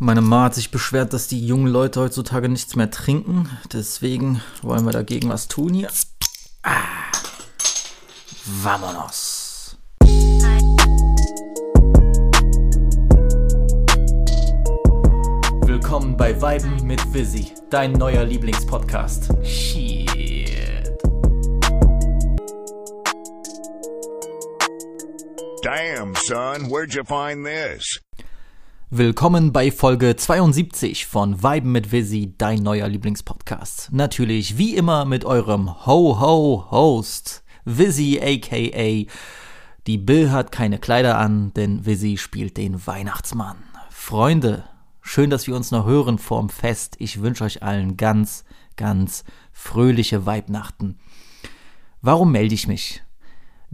Meine Ma hat sich beschwert, dass die jungen Leute heutzutage nichts mehr trinken. Deswegen wollen wir dagegen was tun hier. Ah. Vamonos. Willkommen bei Weiben mit Visi, dein neuer Lieblingspodcast. Shit. Damn, son, where'd you find this? Willkommen bei Folge 72 von Weiben mit Visi, dein neuer Lieblingspodcast. Natürlich wie immer mit eurem Ho-Ho-Host, Visi aka Die Bill hat keine Kleider an, denn Visi spielt den Weihnachtsmann. Freunde, schön, dass wir uns noch hören vorm Fest. Ich wünsche euch allen ganz, ganz fröhliche Weibnachten. Warum melde ich mich?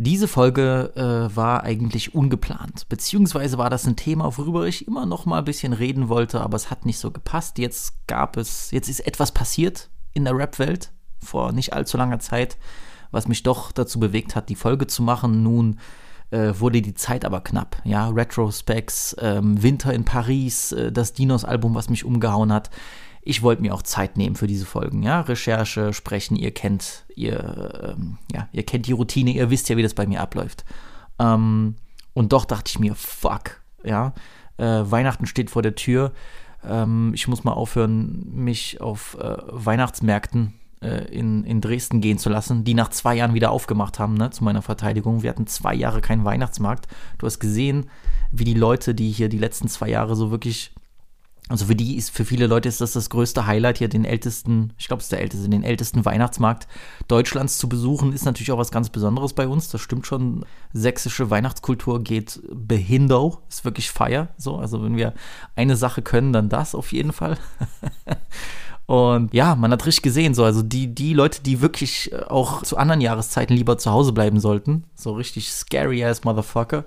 Diese Folge äh, war eigentlich ungeplant, beziehungsweise war das ein Thema, worüber ich immer noch mal ein bisschen reden wollte, aber es hat nicht so gepasst. Jetzt gab es, jetzt ist etwas passiert in der Rap-Welt vor nicht allzu langer Zeit, was mich doch dazu bewegt hat, die Folge zu machen. Nun äh, wurde die Zeit aber knapp. Ja, Retrospects, ähm, Winter in Paris, äh, das Dinos-Album, was mich umgehauen hat ich wollte mir auch Zeit nehmen für diese Folgen, ja, Recherche, sprechen, ihr kennt, ihr, ähm, ja, ihr kennt die Routine, ihr wisst ja, wie das bei mir abläuft. Ähm, und doch dachte ich mir, fuck, ja, äh, Weihnachten steht vor der Tür. Ähm, ich muss mal aufhören, mich auf äh, Weihnachtsmärkten äh, in, in Dresden gehen zu lassen, die nach zwei Jahren wieder aufgemacht haben, ne, zu meiner Verteidigung. Wir hatten zwei Jahre keinen Weihnachtsmarkt. Du hast gesehen, wie die Leute, die hier die letzten zwei Jahre so wirklich also für die ist, für viele Leute ist das das größte Highlight hier, den ältesten, ich glaube, es ist der älteste, den ältesten Weihnachtsmarkt Deutschlands zu besuchen, ist natürlich auch was ganz Besonderes bei uns. Das stimmt schon. Sächsische Weihnachtskultur geht behindo, ist wirklich Feier. So, also wenn wir eine Sache können, dann das auf jeden Fall. Und ja, man hat richtig gesehen, so, also die, die Leute, die wirklich äh, auch zu anderen Jahreszeiten lieber zu Hause bleiben sollten, so richtig scary ass Motherfucker,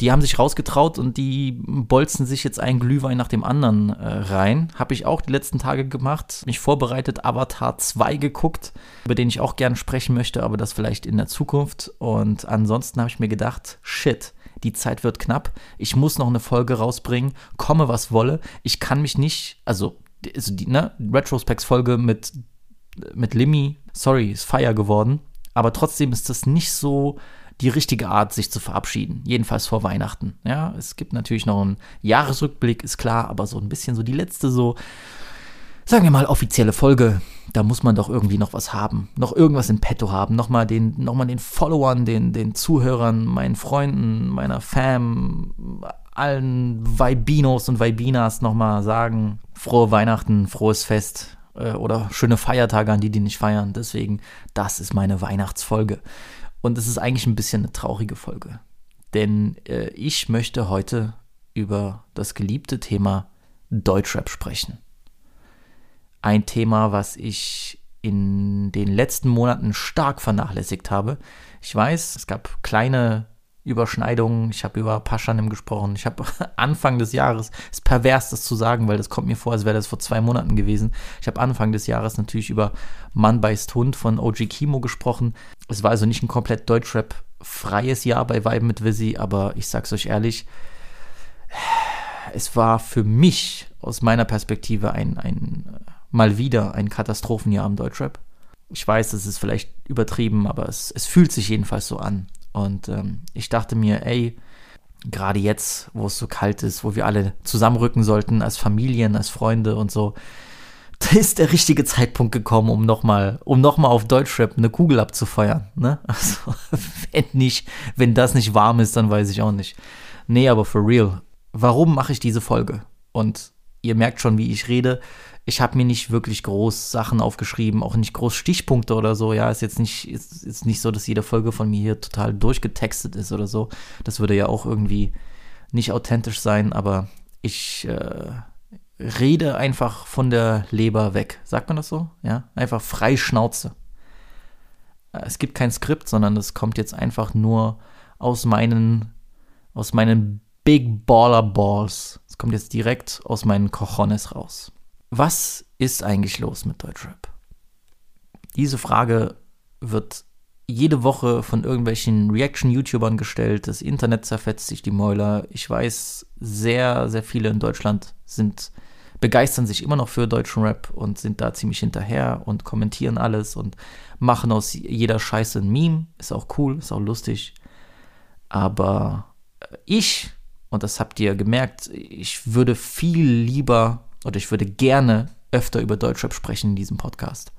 die haben sich rausgetraut und die bolzen sich jetzt einen Glühwein nach dem anderen äh, rein. Habe ich auch die letzten Tage gemacht, mich vorbereitet, Avatar 2 geguckt, über den ich auch gerne sprechen möchte, aber das vielleicht in der Zukunft. Und ansonsten habe ich mir gedacht, shit, die Zeit wird knapp, ich muss noch eine Folge rausbringen, komme was wolle, ich kann mich nicht, also also die ne, Retrospects-Folge mit, mit Limmy, sorry, ist Fire geworden. Aber trotzdem ist das nicht so die richtige Art, sich zu verabschieden. Jedenfalls vor Weihnachten. Ja, es gibt natürlich noch einen Jahresrückblick, ist klar, aber so ein bisschen so die letzte so, sagen wir mal, offizielle Folge. Da muss man doch irgendwie noch was haben. Noch irgendwas in petto haben. Nochmal den, noch den Followern, den, den Zuhörern, meinen Freunden, meiner Fam, allen Vibinos und Vibinas nochmal sagen, frohe Weihnachten, frohes Fest äh, oder schöne Feiertage an die, die nicht feiern. Deswegen, das ist meine Weihnachtsfolge. Und es ist eigentlich ein bisschen eine traurige Folge. Denn äh, ich möchte heute über das geliebte Thema Deutschrap sprechen. Ein Thema, was ich in den letzten Monaten stark vernachlässigt habe. Ich weiß, es gab kleine Überschneidungen. Ich habe über Paschanim gesprochen. Ich habe Anfang des Jahres, ist pervers das zu sagen, weil das kommt mir vor, als wäre das vor zwei Monaten gewesen. Ich habe Anfang des Jahres natürlich über Mann beißt Hund von OG Kimo gesprochen. Es war also nicht ein komplett Deutschrap-freies Jahr bei Weiben mit Visi, aber ich sag's euch ehrlich, es war für mich aus meiner Perspektive ein, ein mal wieder ein Katastrophenjahr im Deutschrap. Ich weiß, das ist vielleicht übertrieben, aber es, es fühlt sich jedenfalls so an. Und ähm, ich dachte mir, ey, gerade jetzt, wo es so kalt ist, wo wir alle zusammenrücken sollten als Familien, als Freunde und so, da ist der richtige Zeitpunkt gekommen, um nochmal um noch auf Deutschrap eine Kugel abzufeuern. Ne? Also, wenn nicht, wenn das nicht warm ist, dann weiß ich auch nicht. Nee, aber for real. Warum mache ich diese Folge? Und ihr merkt schon, wie ich rede ich habe mir nicht wirklich groß Sachen aufgeschrieben, auch nicht groß Stichpunkte oder so. Ja, ist jetzt nicht, ist, ist nicht so, dass jede Folge von mir hier total durchgetextet ist oder so. Das würde ja auch irgendwie nicht authentisch sein, aber ich äh, rede einfach von der Leber weg. Sagt man das so? Ja, einfach frei Schnauze. Äh, es gibt kein Skript, sondern es kommt jetzt einfach nur aus meinen, aus meinen Big Baller Balls. Es kommt jetzt direkt aus meinen Cojones raus. Was ist eigentlich los mit Deutschrap? Diese Frage wird jede Woche von irgendwelchen Reaction-YouTubern gestellt. Das Internet zerfetzt sich die Mäuler. Ich weiß, sehr, sehr viele in Deutschland sind begeistern sich immer noch für deutschen Rap und sind da ziemlich hinterher und kommentieren alles und machen aus jeder Scheiße ein Meme. Ist auch cool, ist auch lustig. Aber ich, und das habt ihr gemerkt, ich würde viel lieber oder ich würde gerne öfter über Deutschrap sprechen in diesem Podcast.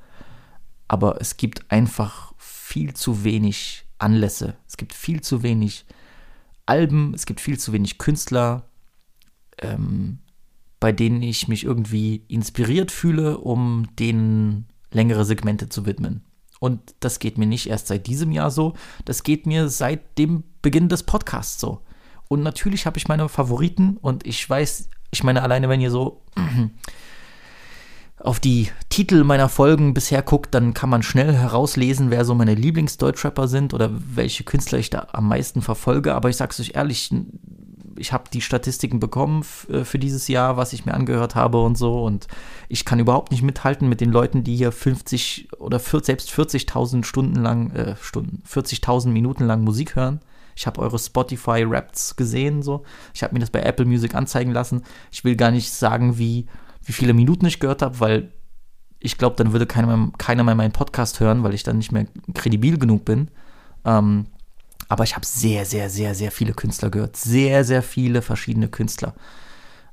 Aber es gibt einfach viel zu wenig Anlässe. Es gibt viel zu wenig Alben, es gibt viel zu wenig Künstler, ähm, bei denen ich mich irgendwie inspiriert fühle, um denen längere Segmente zu widmen. Und das geht mir nicht erst seit diesem Jahr so, das geht mir seit dem Beginn des Podcasts so. Und natürlich habe ich meine Favoriten und ich weiß, ich meine, alleine wenn ihr so auf die Titel meiner Folgen bisher guckt, dann kann man schnell herauslesen, wer so meine Lieblingsdeutschrapper sind oder welche Künstler ich da am meisten verfolge. Aber ich sag's euch ehrlich, ich habe die Statistiken bekommen äh, für dieses Jahr, was ich mir angehört habe und so. Und ich kann überhaupt nicht mithalten mit den Leuten, die hier 50 oder 40, selbst 40.000 Stunden lang, äh, Stunden, 40.000 Minuten lang Musik hören. Ich habe eure Spotify Raps gesehen, so. Ich habe mir das bei Apple Music anzeigen lassen. Ich will gar nicht sagen, wie, wie viele Minuten ich gehört habe, weil ich glaube, dann würde keiner mehr, keiner mehr meinen Podcast hören, weil ich dann nicht mehr kredibil genug bin. Ähm, aber ich habe sehr, sehr, sehr, sehr viele Künstler gehört. Sehr, sehr viele verschiedene Künstler.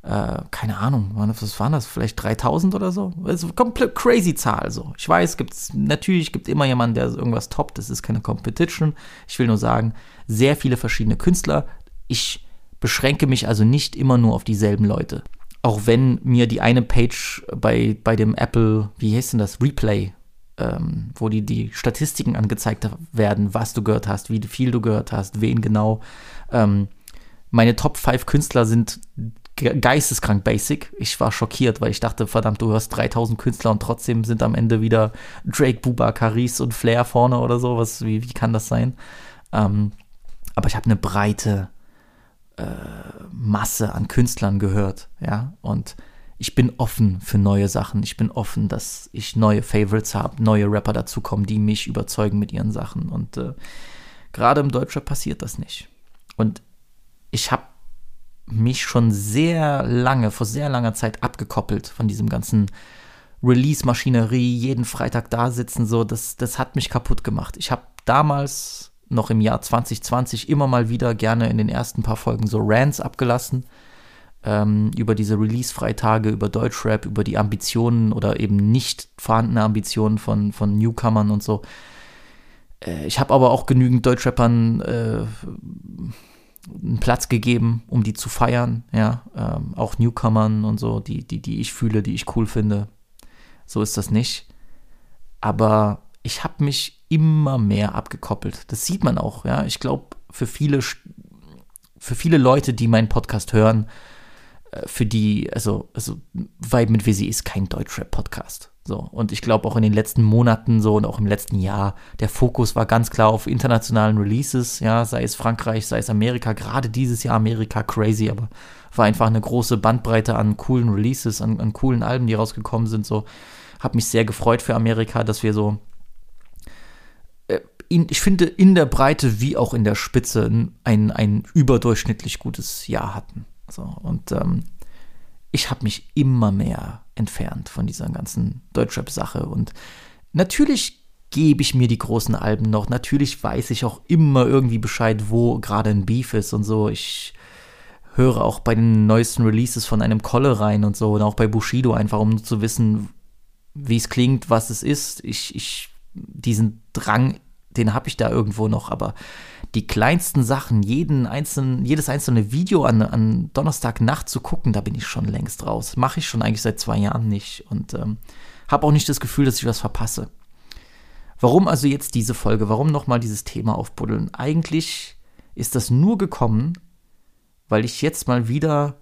Äh, keine Ahnung, was waren das? Vielleicht 3000 oder so? Eine komplett crazy Zahl. So. Ich weiß, gibt's, natürlich gibt es immer jemanden, der irgendwas toppt. Das ist keine Competition. Ich will nur sagen, sehr viele verschiedene Künstler. Ich beschränke mich also nicht immer nur auf dieselben Leute. Auch wenn mir die eine Page bei, bei dem Apple, wie heißt denn das, Replay ähm, wo die, die Statistiken angezeigt werden, was du gehört hast, wie viel du gehört hast, wen genau. Ähm, meine Top 5 Künstler sind geisteskrank basic. Ich war schockiert, weil ich dachte, verdammt, du hörst 3000 Künstler und trotzdem sind am Ende wieder Drake, Buba, Caris und Flair vorne oder so. Was, wie, wie kann das sein? Ähm, aber ich habe eine breite äh, Masse an Künstlern gehört, ja, und ich bin offen für neue Sachen. Ich bin offen, dass ich neue Favorites habe, neue Rapper dazukommen, die mich überzeugen mit ihren Sachen. Und äh, gerade im Deutschrap passiert das nicht. Und ich habe mich schon sehr lange, vor sehr langer Zeit abgekoppelt von diesem ganzen Release-Maschinerie, jeden Freitag da sitzen, so, das, das hat mich kaputt gemacht. Ich habe damals noch im Jahr 2020 immer mal wieder gerne in den ersten paar Folgen so Rants abgelassen ähm, über diese Release-Freitage, über Deutschrap, über die Ambitionen oder eben nicht vorhandene Ambitionen von, von Newcomern und so. Äh, ich habe aber auch genügend Deutschrappern äh, einen Platz gegeben, um die zu feiern, ja, ähm, auch Newcomern und so, die, die, die ich fühle, die ich cool finde. So ist das nicht. Aber ich habe mich immer mehr abgekoppelt. Das sieht man auch, ja. Ich glaube, für viele, für viele Leute, die meinen Podcast hören, für die, also, also Vibe mit Visi ist kein Deutschrap-Podcast. So, und ich glaube auch in den letzten Monaten so und auch im letzten Jahr, der Fokus war ganz klar auf internationalen Releases, ja, sei es Frankreich, sei es Amerika, gerade dieses Jahr Amerika crazy, aber war einfach eine große Bandbreite an coolen Releases, an, an coolen Alben, die rausgekommen sind, so. Hab mich sehr gefreut für Amerika, dass wir so, äh, in, ich finde, in der Breite wie auch in der Spitze ein, ein überdurchschnittlich gutes Jahr hatten. So, und ähm, ich habe mich immer mehr entfernt von dieser ganzen Deutschrap-Sache. Und natürlich gebe ich mir die großen Alben noch. Natürlich weiß ich auch immer irgendwie Bescheid, wo gerade ein Beef ist und so. Ich höre auch bei den neuesten Releases von einem Kolle rein und so und auch bei Bushido einfach, um zu wissen, wie es klingt, was es ist. Ich, ich, diesen Drang, den habe ich da irgendwo noch, aber die kleinsten Sachen, jeden einzelnen, jedes einzelne Video an, an Donnerstagnacht zu gucken, da bin ich schon längst raus. Mache ich schon eigentlich seit zwei Jahren nicht und ähm, habe auch nicht das Gefühl, dass ich was verpasse. Warum also jetzt diese Folge? Warum nochmal dieses Thema aufbuddeln? Eigentlich ist das nur gekommen, weil ich jetzt mal wieder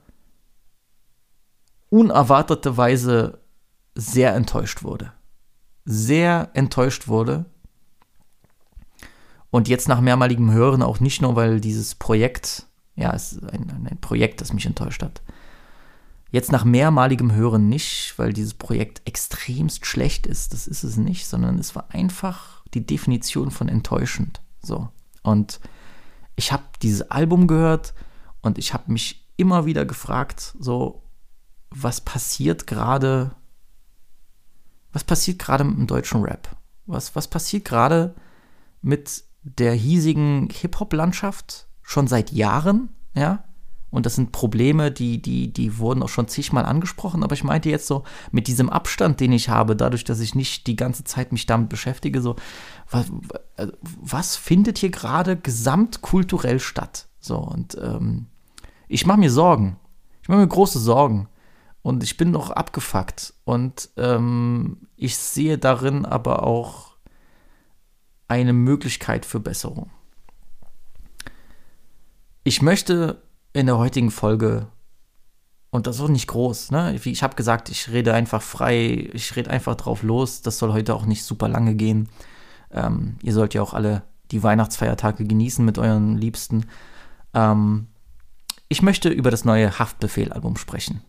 unerwarteterweise sehr enttäuscht wurde. Sehr enttäuscht wurde und jetzt nach mehrmaligem Hören auch nicht nur, weil dieses Projekt, ja, es ist ein, ein Projekt, das mich enttäuscht hat. Jetzt nach mehrmaligem Hören nicht, weil dieses Projekt extremst schlecht ist, das ist es nicht, sondern es war einfach die Definition von enttäuschend. So. Und ich habe dieses Album gehört und ich habe mich immer wieder gefragt, so, was passiert gerade, was passiert gerade mit dem deutschen Rap? Was, was passiert gerade mit der hiesigen Hip-Hop-Landschaft schon seit Jahren, ja? Und das sind Probleme, die, die, die wurden auch schon zigmal angesprochen. Aber ich meinte jetzt so, mit diesem Abstand, den ich habe, dadurch, dass ich nicht die ganze Zeit mich damit beschäftige, so, was, was findet hier gerade gesamtkulturell statt? So, und ähm, ich mache mir Sorgen. Ich mache mir große Sorgen. Und ich bin noch abgefuckt. Und ähm, ich sehe darin aber auch eine Möglichkeit für Besserung. Ich möchte in der heutigen Folge, und das ist auch nicht groß, ne? Ich habe gesagt, ich rede einfach frei, ich rede einfach drauf los. Das soll heute auch nicht super lange gehen. Ähm, ihr sollt ja auch alle die Weihnachtsfeiertage genießen mit euren Liebsten. Ähm, ich möchte über das neue Haftbefehl-Album sprechen.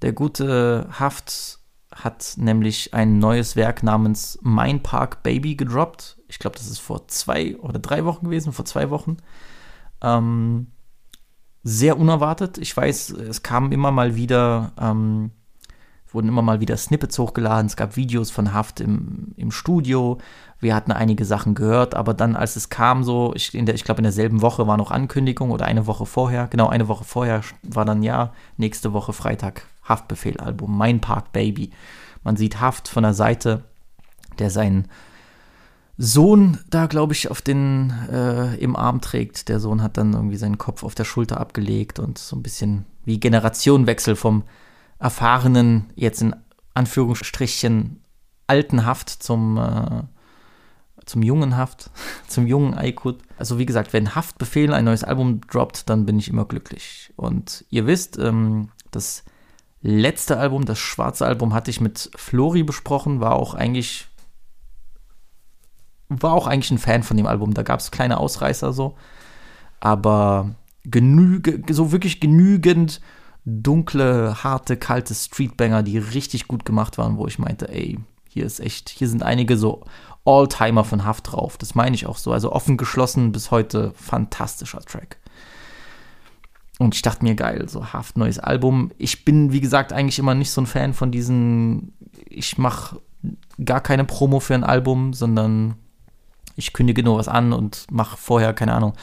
Der gute Haft hat nämlich ein neues Werk namens Mein Park Baby gedroppt. Ich glaube, das ist vor zwei oder drei Wochen gewesen, vor zwei Wochen. Ähm, sehr unerwartet. Ich weiß, es kamen immer mal wieder, ähm, wurden immer mal wieder Snippets hochgeladen. Es gab Videos von Haft im, im Studio. Wir hatten einige Sachen gehört, aber dann, als es kam, so, ich, ich glaube, in derselben Woche war noch Ankündigung oder eine Woche vorher, genau eine Woche vorher war dann ja, nächste Woche Freitag Haftbefehl-Album, Mein Park Baby. Man sieht Haft von der Seite, der seinen Sohn da, glaube ich, auf den äh, im Arm trägt. Der Sohn hat dann irgendwie seinen Kopf auf der Schulter abgelegt und so ein bisschen wie Generationenwechsel vom erfahrenen, jetzt in Anführungsstrichen alten Haft zum äh, zum jungen Haft, zum jungen Aykut. Also wie gesagt, wenn Haftbefehl ein neues Album droppt, dann bin ich immer glücklich. Und ihr wisst, ähm, das letzte Album, das schwarze Album, hatte ich mit Flori besprochen, war auch eigentlich war auch eigentlich ein Fan von dem Album. Da gab es kleine Ausreißer so. Aber genüge, so wirklich genügend dunkle, harte, kalte Streetbanger, die richtig gut gemacht waren, wo ich meinte, ey, hier ist echt, hier sind einige so Alltimer von Haft drauf. Das meine ich auch so. Also offen geschlossen bis heute fantastischer Track. Und ich dachte mir, geil, so Haft, neues Album. Ich bin, wie gesagt, eigentlich immer nicht so ein Fan von diesen, ich mache gar keine Promo für ein Album, sondern ich kündige nur was an und mache vorher, keine Ahnung,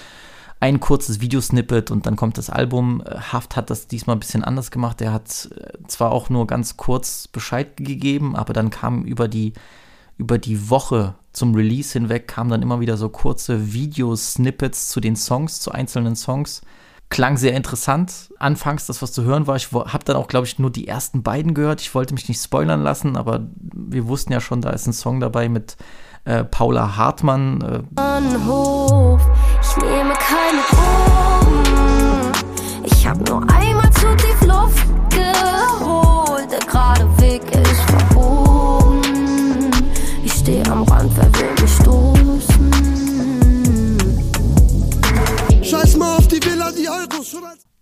ein kurzes Videosnippet und dann kommt das Album. Haft hat das diesmal ein bisschen anders gemacht. Er hat äh, zwar auch nur ganz kurz Bescheid gegeben, aber dann kam über die, über die Woche zum Release hinweg, kamen dann immer wieder so kurze Videosnippets zu den Songs, zu einzelnen Songs. Klang sehr interessant. Anfangs, das, was zu hören war, ich habe dann auch, glaube ich, nur die ersten beiden gehört. Ich wollte mich nicht spoilern lassen, aber wir wussten ja schon, da ist ein Song dabei mit äh, Paula Hartmann. Äh. Bahnhof, ich nehme keine Drogen. Ich habe nur einmal zu tief Luft geholt. Der gerade Weg ist verbogen. Ich stehe am Rand, wer will mich stoßen? Scheiß mal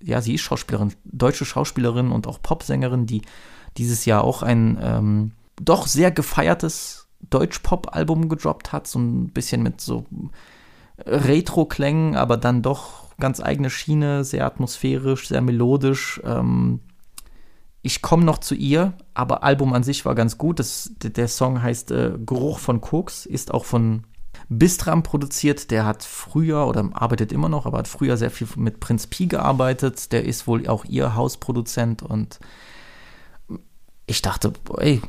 Ja, sie ist Schauspielerin, deutsche Schauspielerin und auch Popsängerin, die dieses Jahr auch ein ähm, doch sehr gefeiertes Deutsch-Pop-Album gedroppt hat, so ein bisschen mit so Retro-Klängen, aber dann doch ganz eigene Schiene, sehr atmosphärisch, sehr melodisch. Ähm, ich komme noch zu ihr, aber Album an sich war ganz gut. Das, der Song heißt äh, Geruch von Koks, ist auch von Bistram produziert. Der hat früher oder arbeitet immer noch, aber hat früher sehr viel mit Prinz Pi gearbeitet. Der ist wohl auch ihr Hausproduzent und ich dachte, ey,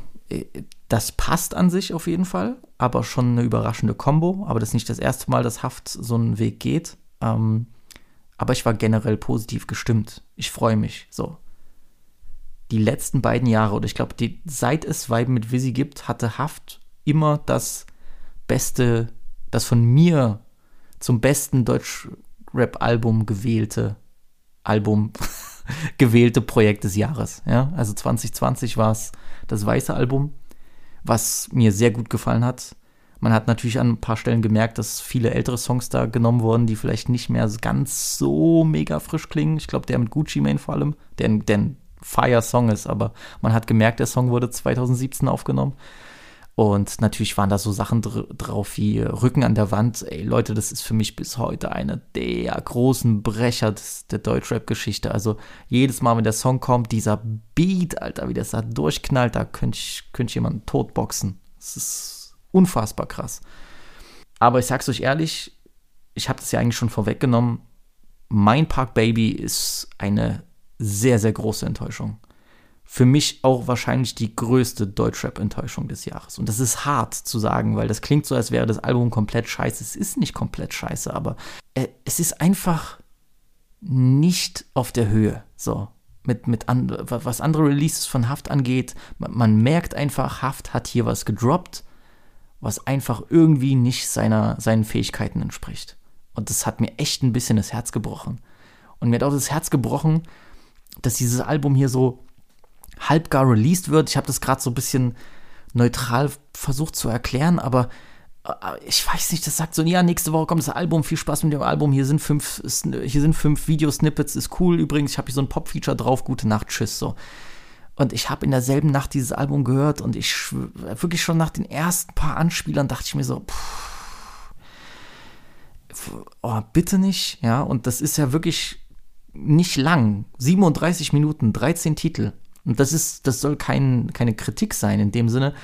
das passt an sich auf jeden Fall, aber schon eine überraschende Kombo. Aber das ist nicht das erste Mal, dass Haft so einen Weg geht. Ähm, aber ich war generell positiv gestimmt. Ich freue mich. So. Die letzten beiden Jahre, oder ich glaube, seit es Weiben mit Visi gibt, hatte Haft immer das beste, das von mir zum besten Deutsch-Rap-Album gewählte Album, gewählte Projekt des Jahres. Ja? Also 2020 war es das weiße Album was mir sehr gut gefallen hat. Man hat natürlich an ein paar Stellen gemerkt, dass viele ältere Songs da genommen wurden, die vielleicht nicht mehr ganz so mega frisch klingen. Ich glaube, der mit Gucci Mane vor allem, der, der ein Fire-Song ist, aber man hat gemerkt, der Song wurde 2017 aufgenommen. Und natürlich waren da so Sachen dr drauf wie Rücken an der Wand. Ey, Leute, das ist für mich bis heute einer der großen Brecher des, der Deutschrap-Geschichte. Also jedes Mal, wenn der Song kommt, dieser Beat, Alter, wie das da durchknallt, da könnte ich, könnt ich jemanden totboxen. Das ist unfassbar krass. Aber ich sag's euch ehrlich, ich habe das ja eigentlich schon vorweggenommen. Mein Park Baby ist eine sehr, sehr große Enttäuschung für mich auch wahrscheinlich die größte Deutschrap-Enttäuschung des Jahres. Und das ist hart zu sagen, weil das klingt so, als wäre das Album komplett scheiße. Es ist nicht komplett scheiße, aber äh, es ist einfach nicht auf der Höhe. So. Mit, mit an, was andere Releases von Haft angeht, man, man merkt einfach, Haft hat hier was gedroppt, was einfach irgendwie nicht seiner, seinen Fähigkeiten entspricht. Und das hat mir echt ein bisschen das Herz gebrochen. Und mir hat auch das Herz gebrochen, dass dieses Album hier so halbgar released wird. Ich habe das gerade so ein bisschen neutral versucht zu erklären, aber äh, ich weiß nicht, das sagt so, ja, nächste Woche kommt das Album, viel Spaß mit dem Album, hier sind fünf, hier sind fünf Videosnippets, ist cool übrigens, ich habe hier so ein Pop-Feature drauf, gute Nacht, tschüss, so. Und ich habe in derselben Nacht dieses Album gehört und ich wirklich schon nach den ersten paar Anspielern dachte ich mir so, pff, oh, bitte nicht, ja, und das ist ja wirklich nicht lang, 37 Minuten, 13 Titel. Und das ist, das soll kein, keine Kritik sein in dem Sinne.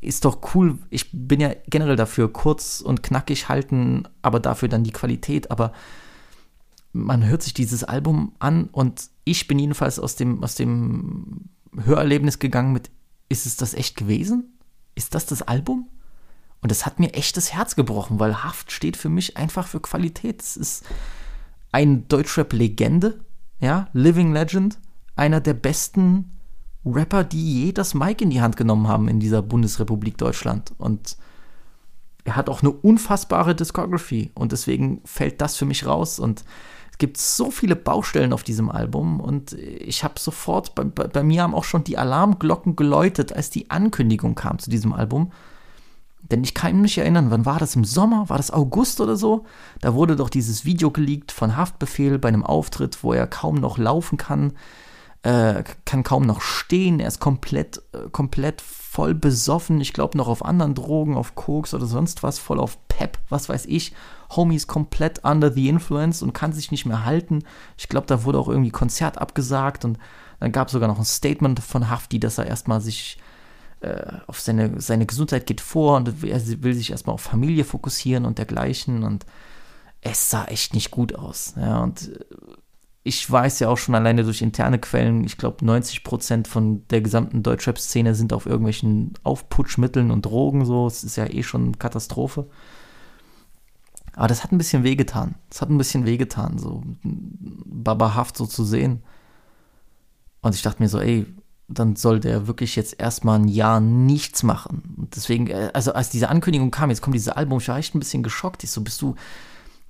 Ist doch cool. Ich bin ja generell dafür, kurz und knackig halten, aber dafür dann die Qualität. Aber man hört sich dieses Album an und ich bin jedenfalls aus dem, aus dem Hörerlebnis gegangen mit, ist es das echt gewesen? Ist das das Album? Und das hat mir echt das Herz gebrochen, weil Haft steht für mich einfach für Qualität. Es ist eine Deutschrap-Legende, ja, Living Legend, einer der besten Rapper, die je das Mic in die Hand genommen haben in dieser Bundesrepublik Deutschland. Und er hat auch eine unfassbare Discography und deswegen fällt das für mich raus. Und es gibt so viele Baustellen auf diesem Album und ich habe sofort, bei, bei, mir haben auch schon die Alarmglocken geläutet, als die Ankündigung kam zu diesem Album. Denn ich kann mich erinnern, wann war das im Sommer? War das August oder so? Da wurde doch dieses Video geleakt von Haftbefehl bei einem Auftritt, wo er kaum noch laufen kann, äh, kann kaum noch stehen. Er ist komplett, äh, komplett voll besoffen. Ich glaube noch auf anderen Drogen, auf Koks oder sonst was, voll auf Pep, was weiß ich. Homie ist komplett under the influence und kann sich nicht mehr halten. Ich glaube, da wurde auch irgendwie Konzert abgesagt und dann gab es sogar noch ein Statement von Hafti, dass er erstmal sich auf seine, seine Gesundheit geht vor und er will sich erstmal auf Familie fokussieren und dergleichen und es sah echt nicht gut aus. Ja, und äh, ich weiß ja auch schon alleine durch interne Quellen, ich glaube 90 Prozent von der gesamten Deutschrap-Szene sind auf irgendwelchen Aufputschmitteln und Drogen so. Es ist ja eh schon Katastrophe. Aber das hat ein bisschen wehgetan. Das hat ein bisschen wehgetan, so babahaft so zu sehen. Und ich dachte mir so, ey, dann soll der wirklich jetzt erstmal ein Jahr nichts machen. Und deswegen, äh, also als diese Ankündigung kam, jetzt kommt dieses Album, ich war echt ein bisschen geschockt. Ich so, bist du,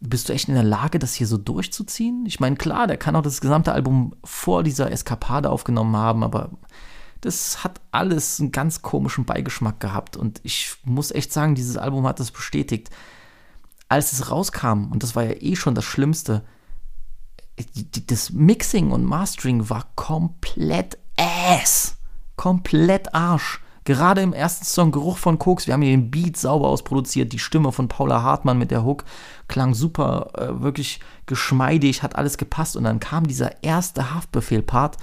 bist du echt in der Lage, das hier so durchzuziehen? Ich meine, klar, der kann auch das gesamte Album vor dieser Eskapade aufgenommen haben, aber das hat alles einen ganz komischen Beigeschmack gehabt. Und ich muss echt sagen, dieses Album hat das bestätigt. Als es rauskam, und das war ja eh schon das Schlimmste, das Mixing und Mastering war komplett Ass. Komplett Arsch. Gerade im ersten Song Geruch von Koks, wir haben hier den Beat sauber ausproduziert, die Stimme von Paula Hartmann mit der Hook klang super, äh, wirklich geschmeidig, hat alles gepasst und dann kam dieser erste Haftbefehl-Part.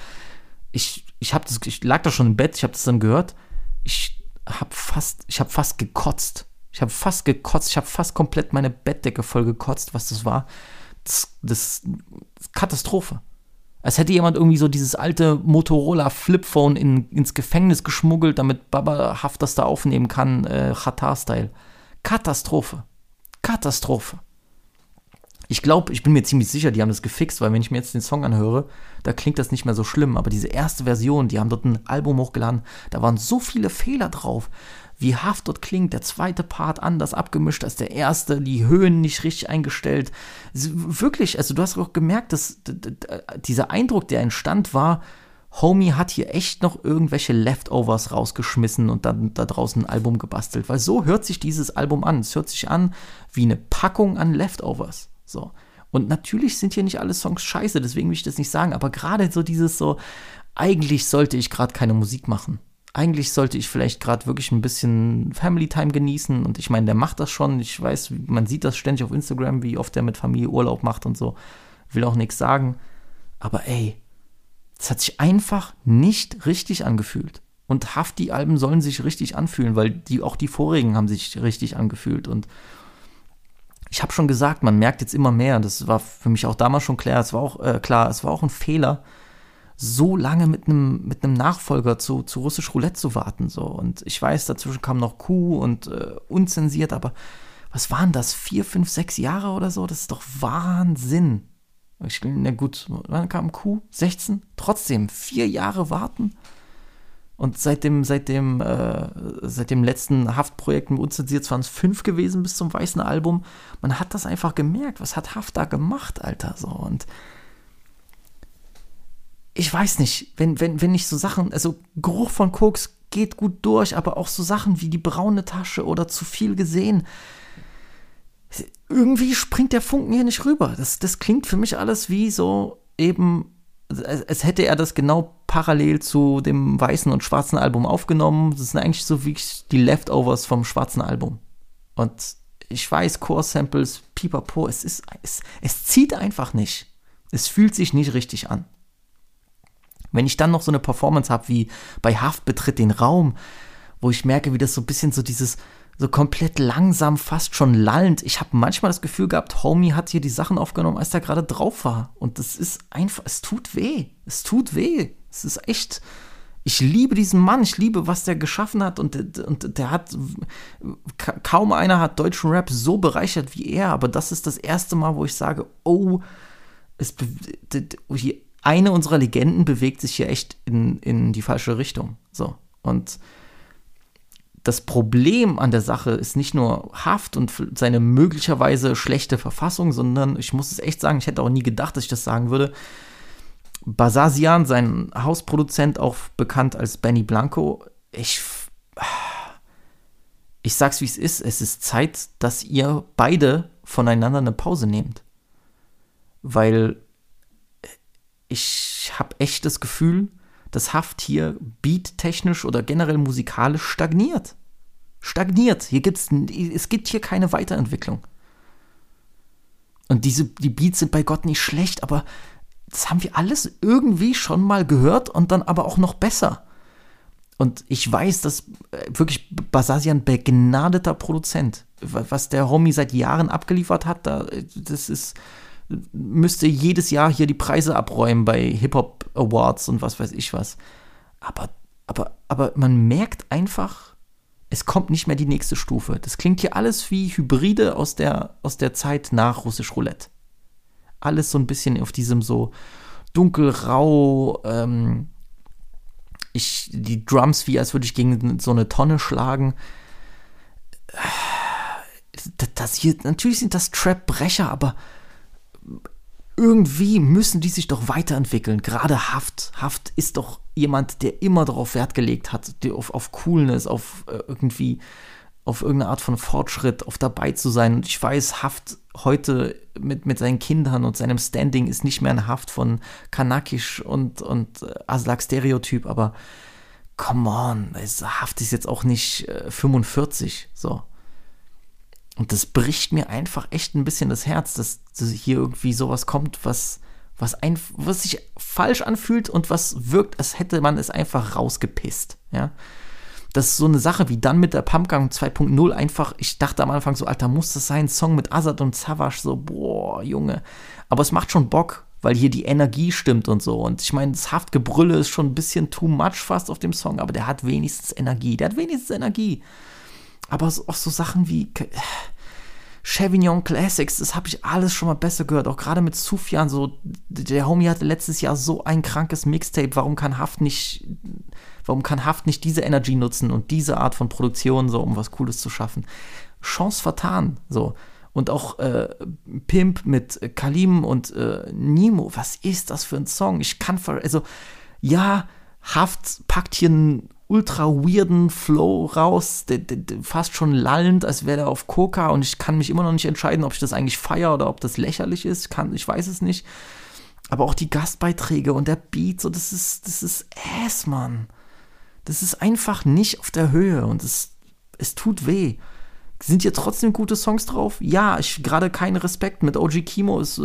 Ich, ich, hab das, ich lag da schon im Bett, ich habe das dann gehört. Ich habe fast, habe fast gekotzt. Ich habe fast gekotzt, ich habe fast komplett meine Bettdecke voll gekotzt, was das war. Das, das, das Katastrophe. Als hätte jemand irgendwie so dieses alte Motorola Flipphone in, ins Gefängnis geschmuggelt, damit Baba Haft das da aufnehmen kann, äh, Qatar-Style. Katastrophe. Katastrophe. Ich glaube, ich bin mir ziemlich sicher, die haben das gefixt, weil wenn ich mir jetzt den Song anhöre, da klingt das nicht mehr so schlimm. Aber diese erste Version, die haben dort ein Album hochgeladen, da waren so viele Fehler drauf wie Haft dort klingt, der zweite Part anders abgemischt als der erste, die Höhen nicht richtig eingestellt. Wirklich, also du hast auch gemerkt, dass dieser Eindruck, der entstand, war, Homie hat hier echt noch irgendwelche Leftovers rausgeschmissen und dann da draußen ein Album gebastelt, weil so hört sich dieses Album an. Es hört sich an wie eine Packung an Leftovers. So. Und natürlich sind hier nicht alle Songs scheiße, deswegen will ich das nicht sagen, aber gerade so dieses so, eigentlich sollte ich gerade keine Musik machen. eigentlich sollte ich vielleicht gerade wirklich ein bisschen Family Time genießen und ich meine, der macht das schon. Ich weiß, man sieht das ständig auf Instagram, wie oft er mit Familie Urlaub macht und so. Will auch nichts sagen. Aber ey, es hat sich einfach nicht richtig angefühlt. Und Hafti-Alben sollen sich richtig anfühlen, weil die, auch die vorigen haben sich richtig angefühlt. Und ich habe schon gesagt, man merkt jetzt immer mehr. Das war für mich auch damals schon klar. Es war auch äh, klar, es war auch ein Fehler, so lange mit einem mit einem Nachfolger zu, zu Russisch Roulette zu warten. So. Und ich weiß, dazwischen kam noch Q und äh, unzensiert, aber was waren das? Vier, fünf, sechs Jahre oder so? Das ist doch Wahnsinn. Ich, na gut, wann kam Q? 16? Trotzdem, vier Jahre warten. Und seit dem, seit dem, äh, seit dem letzten Haftprojekt mit unzensiert waren es fünf gewesen bis zum weißen Album. Man hat das einfach gemerkt. Was hat Haft da gemacht, Alter? So und ich weiß nicht, wenn, wenn, wenn ich so Sachen, also Geruch von Koks geht gut durch, aber auch so Sachen wie die braune Tasche oder zu viel gesehen. Irgendwie springt der Funken hier nicht rüber. Das, das klingt für mich alles wie so eben, als hätte er das genau parallel zu dem weißen und schwarzen Album aufgenommen. Das sind eigentlich so wie die Leftovers vom schwarzen Album. Und ich weiß, Core-Samples, pipapo, es ist, es, es zieht einfach nicht. Es fühlt sich nicht richtig an. Wenn ich dann noch so eine Performance habe wie bei Haft betritt den Raum, wo ich merke, wie das so ein bisschen so dieses, so komplett langsam, fast schon lallend. Ich habe manchmal das Gefühl gehabt, Homie hat hier die Sachen aufgenommen, als er gerade drauf war. Und das ist einfach, es tut weh. Es tut weh. Es ist echt. Ich liebe diesen Mann, ich liebe, was der geschaffen hat und, und der hat, kaum einer hat deutschen Rap so bereichert wie er, aber das ist das erste Mal, wo ich sage, oh, es, eine unserer Legenden bewegt sich hier echt in, in die falsche Richtung. So. Und das Problem an der Sache ist nicht nur Haft und seine möglicherweise schlechte Verfassung, sondern ich muss es echt sagen, ich hätte auch nie gedacht, dass ich das sagen würde. Basasian, sein Hausproduzent, auch bekannt als Benny Blanco, ich, ich sag's wie es ist, es ist Zeit, dass ihr beide voneinander eine Pause nehmt. Weil ich habe echt das Gefühl, dass Haft hier beattechnisch oder generell musikalisch stagniert. Stagniert. Hier gibt's, es gibt hier keine Weiterentwicklung. Und diese, die Beats sind bei Gott nicht schlecht, aber das haben wir alles irgendwie schon mal gehört und dann aber auch noch besser. Und ich weiß, dass äh, wirklich Basasian begnadeter Produzent, was der Homie seit Jahren abgeliefert hat, da, das ist, müsste jedes Jahr hier die Preise abräumen bei Hip-Hop Awards und was weiß ich was. Aber, aber, aber man merkt einfach, es kommt nicht mehr die nächste Stufe. Das klingt hier alles wie Hybride aus der, aus der Zeit nach Russisch Roulette. Alles so ein bisschen auf diesem so dunkelrau, ähm, ich, die Drums wie als würde ich gegen so eine Tonne schlagen. Das hier, natürlich sind das Trap-Brecher, aber irgendwie müssen die sich doch weiterentwickeln. Gerade Haft. Haft ist doch jemand, der immer darauf Wert gelegt hat, auf, auf Coolness, auf äh, irgendwie, auf irgendeine Art von Fortschritt, auf dabei zu sein. Und ich weiß, Haft heute mit, mit seinen Kindern und seinem Standing ist nicht mehr ein Haft von Kanakisch und, und äh, Aslak-Stereotyp, aber come on, Haft ist jetzt auch nicht äh, 45, so. Und das bricht mir einfach echt ein bisschen das Herz, dass, dass hier irgendwie sowas kommt, was, was, ein, was sich falsch anfühlt und was wirkt, als hätte man es einfach rausgepisst. Ja. Das ist so eine Sache wie dann mit der Pumpgun 2.0 einfach, ich dachte am Anfang so, Alter, muss das sein, Song mit Azad und Savage, so, boah, Junge. Aber es macht schon Bock, weil hier die Energie stimmt und so. Und ich meine, das Haftgebrülle ist schon ein bisschen too much fast auf dem Song, aber der hat wenigstens Energie. Der hat wenigstens Energie. Aber auch so Sachen wie Chevignon Classics, das habe ich alles schon mal besser gehört. Auch gerade mit Sufjan, so, der Homie hatte letztes Jahr so ein krankes Mixtape. Warum kann Haft nicht, warum kann Haft nicht diese Energy nutzen und diese Art von Produktion, so, um was Cooles zu schaffen? Chance vertan, so. Und auch äh, Pimp mit Kalim und äh, Nemo, was ist das für ein Song? Ich kann, also, ja, Haft packt hier einen ultra weirden Flow raus, fast schon lallend, als wäre er auf Coca und ich kann mich immer noch nicht entscheiden, ob ich das eigentlich feiere oder ob das lächerlich ist, kann, ich weiß es nicht. Aber auch die Gastbeiträge und der Beat, so, das ist, das ist Ass, Mann. Das ist einfach nicht auf der Höhe und es, es tut weh. Sind hier trotzdem gute Songs drauf? Ja, ich gerade keinen Respekt mit OG Kimo. Ist,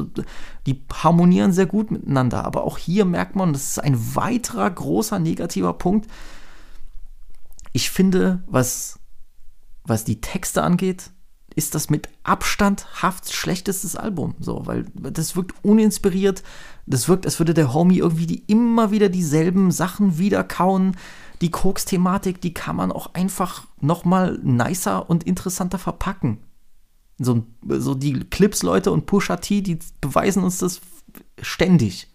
die harmonieren sehr gut miteinander. Aber auch hier merkt man, das ist ein weiterer großer negativer Punkt. Ich finde, was, was die Texte angeht, ist das mit Abstand Hafts schlechtestes Album. So, weil das wirkt uninspiriert. Das wirkt, als würde der Homie irgendwie die, immer wieder dieselben Sachen wiederkauen die Koks-Thematik, die kann man auch einfach nochmal nicer und interessanter verpacken. So, so die Clips, Leute, und Pusha T, die beweisen uns das ständig.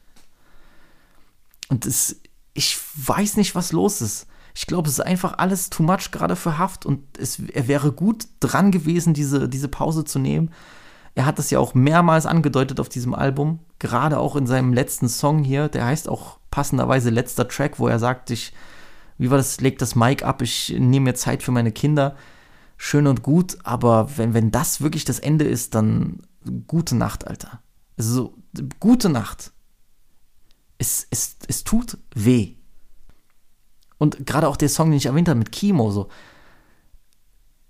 Und das, ich weiß nicht, was los ist. Ich glaube, es ist einfach alles too much gerade für Haft und es, er wäre gut dran gewesen, diese, diese Pause zu nehmen. Er hat das ja auch mehrmals angedeutet auf diesem Album, gerade auch in seinem letzten Song hier, der heißt auch passenderweise letzter Track, wo er sagt, ich wie war das, legt das Mic ab, ich nehme mir Zeit für meine Kinder. Schön und gut, aber wenn, wenn das wirklich das Ende ist, dann gute Nacht, Alter. Also, gute Nacht. Es, es, es tut weh. Und gerade auch der Song, den ich erwähnt habe mit Kimo, so,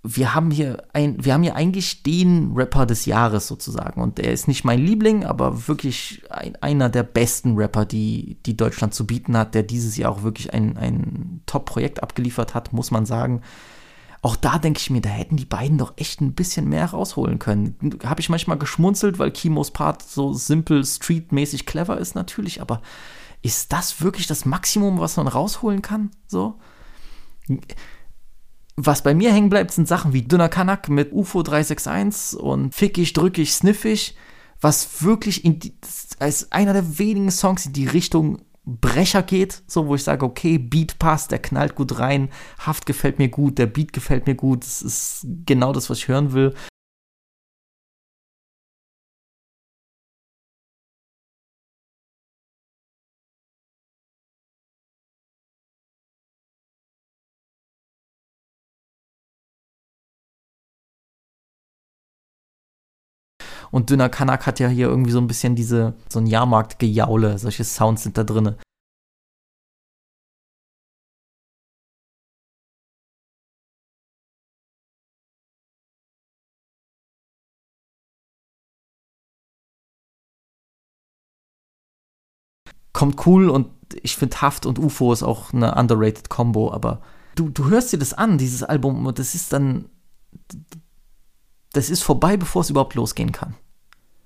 wir haben hier ein, wir haben hier eigentlich den Rapper des Jahres sozusagen. Und der ist nicht mein Liebling, aber wirklich ein, einer der besten Rapper, die, die Deutschland zu bieten hat, der dieses Jahr auch wirklich ein, ein Top-Projekt abgeliefert hat, muss man sagen. Auch da denke ich mir, da hätten die beiden doch echt ein bisschen mehr rausholen können. Habe ich manchmal geschmunzelt, weil Kimos Part so simpel, streetmäßig clever ist, natürlich, aber ist das wirklich das Maximum, was man rausholen kann? So? Was bei mir hängen bleibt, sind Sachen wie Dünner Kanak mit UFO 361 und Fickig, Drückig, Sniffig, was wirklich die, als einer der wenigen Songs in die Richtung Brecher geht, so wo ich sage, okay, Beat passt, der knallt gut rein, Haft gefällt mir gut, der Beat gefällt mir gut, das ist genau das, was ich hören will. Und Dünner Kanak hat ja hier irgendwie so ein bisschen diese, so ein Jahrmarkt-Gejaule, solche Sounds sind da drin. Kommt cool und ich finde Haft und UFO ist auch eine underrated Combo, aber du, du hörst dir das an, dieses Album, und das ist dann das ist vorbei, bevor es überhaupt losgehen kann.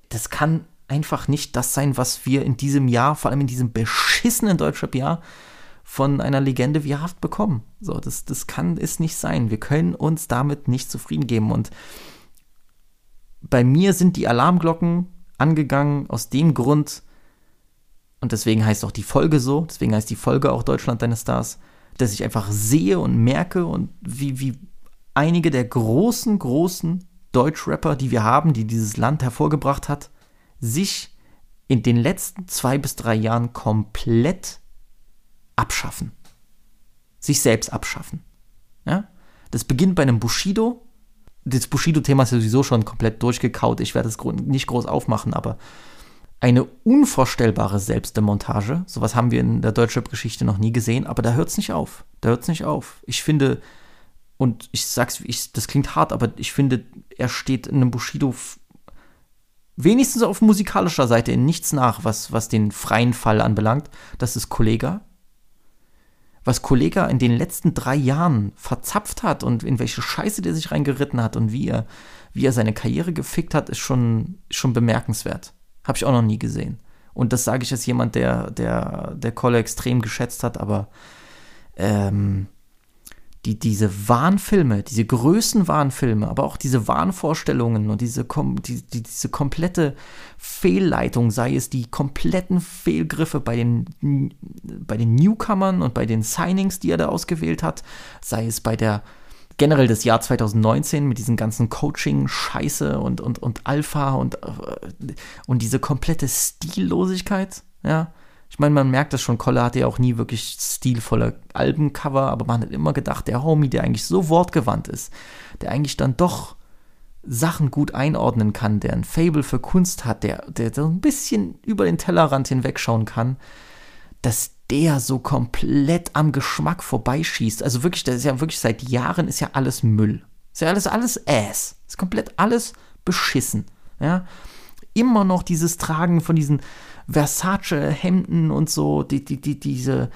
Das kann einfach nicht das sein, was wir in diesem Jahr, vor allem in diesem beschissenen Deutschrap-Jahr, von einer Legende wie Haft bekommen. So, das, das kann es nicht sein. Wir können uns damit nicht zufrieden geben. Und bei mir sind die Alarmglocken angegangen aus dem Grund, und deswegen heißt auch die Folge so, deswegen heißt die Folge auch Deutschland deine Stars, dass ich einfach sehe und merke und wie, wie einige der großen, großen Deutschrapper, die wir haben, die dieses Land hervorgebracht hat, sich in den letzten zwei bis drei Jahren komplett abschaffen. Sich selbst abschaffen. Ja? Das beginnt bei einem Bushido. Das Bushido-Thema ist ja sowieso schon komplett durchgekaut. Ich werde es nicht groß aufmachen, aber eine unvorstellbare Selbstdemontage. Sowas haben wir in der Deutschrap-Geschichte noch nie gesehen, aber da hört es nicht auf. Da hört es nicht auf. Ich finde, und ich sag's, ich, das klingt hart, aber ich finde, er steht in einem Bushido wenigstens auf musikalischer Seite in nichts nach, was, was den freien Fall anbelangt. Das ist Kollega. Was Kollega in den letzten drei Jahren verzapft hat und in welche Scheiße der sich reingeritten hat und wie er, wie er seine Karriere gefickt hat, ist schon, schon bemerkenswert. Habe ich auch noch nie gesehen. Und das sage ich als jemand, der, der, der Kolle extrem geschätzt hat, aber ähm, die, diese Wahnfilme, diese Größenwahnfilme, aber auch diese Wahnvorstellungen und diese, die, die, diese komplette Fehlleitung, sei es die kompletten Fehlgriffe bei den, bei den Newcomern und bei den Signings, die er da ausgewählt hat, sei es bei der generell das Jahr 2019 mit diesen ganzen Coaching-Scheiße und, und, und Alpha und, äh, und diese komplette Stillosigkeit, ja ich meine, man merkt das schon, Kolle hatte ja auch nie wirklich stilvolle Albencover, aber man hat immer gedacht, der Homie, der eigentlich so wortgewandt ist, der eigentlich dann doch Sachen gut einordnen kann, der ein Fable für Kunst hat, der, der so ein bisschen über den Tellerrand hinwegschauen kann, dass der so komplett am Geschmack vorbeischießt. Also wirklich, das ist ja wirklich seit Jahren ist ja alles Müll. Ist ja alles, alles Ass. Ist komplett alles beschissen. Ja. Immer noch dieses Tragen von diesen Versace-Hemden und so, die, die, die, diese,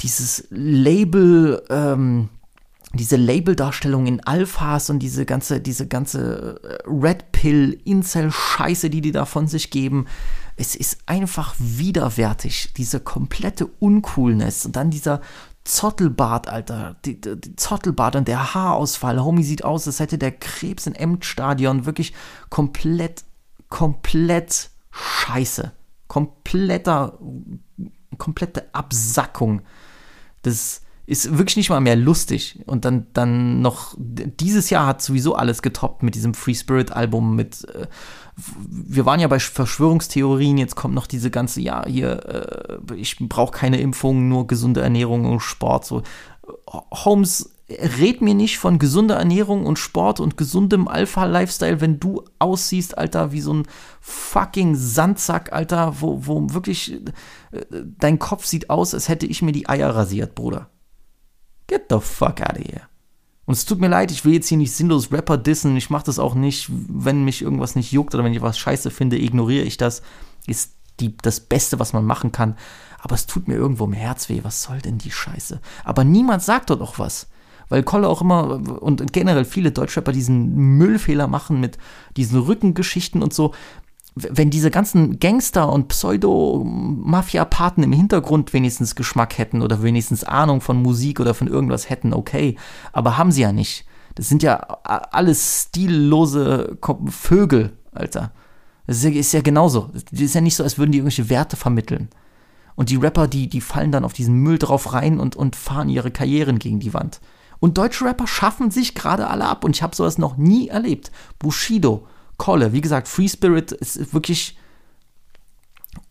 dieses Label, ähm, diese Labeldarstellung in Alphas und diese ganze, diese ganze äh, Red Pill, Incel-Scheiße, die die da von sich geben. Es ist einfach widerwärtig, diese komplette Uncoolness und dann dieser Zottelbart, Alter, die, die, die Zottelbart und der Haarausfall. Homie sieht aus, als hätte der Krebs im Endstadion wirklich komplett, komplett scheiße. Kompletter, komplette Absackung. Das ist wirklich nicht mal mehr lustig. Und dann, dann noch, dieses Jahr hat sowieso alles getoppt mit diesem Free Spirit Album, mit, äh, wir waren ja bei Verschwörungstheorien, jetzt kommt noch diese ganze, ja, hier, äh, ich brauche keine Impfung, nur gesunde Ernährung und Sport, so. Holmes, red mir nicht von gesunder Ernährung und Sport und gesundem Alpha-Lifestyle, wenn du aussiehst, Alter, wie so ein fucking Sandsack, Alter, wo, wo wirklich äh, dein Kopf sieht aus, als hätte ich mir die Eier rasiert, Bruder. Get the fuck out of here. Und es tut mir leid, ich will jetzt hier nicht sinnlos Rapper dissen. Ich mache das auch nicht, wenn mich irgendwas nicht juckt oder wenn ich was scheiße finde, ignoriere ich das. Ist die, das Beste, was man machen kann. Aber es tut mir irgendwo im Herz weh. Was soll denn die Scheiße? Aber niemand sagt dort auch was. Weil Kolle auch immer und generell viele Deutschrapper diesen Müllfehler machen mit diesen Rückengeschichten und so wenn diese ganzen Gangster und Pseudo-Mafia-Paten im Hintergrund wenigstens Geschmack hätten oder wenigstens Ahnung von Musik oder von irgendwas hätten, okay. Aber haben sie ja nicht. Das sind ja alles stillose Vögel, Alter. Das ist ja, genauso. Das ist ja nicht so, als würden die irgendwelche Werte vermitteln. Und die Rapper, die, die fallen dann auf diesen Müll drauf rein und, und fahren ihre Karrieren gegen die Wand. Und deutsche Rapper schaffen sich gerade alle ab. Und ich habe sowas noch nie erlebt. Bushido, Kolle. Wie gesagt, Free Spirit ist wirklich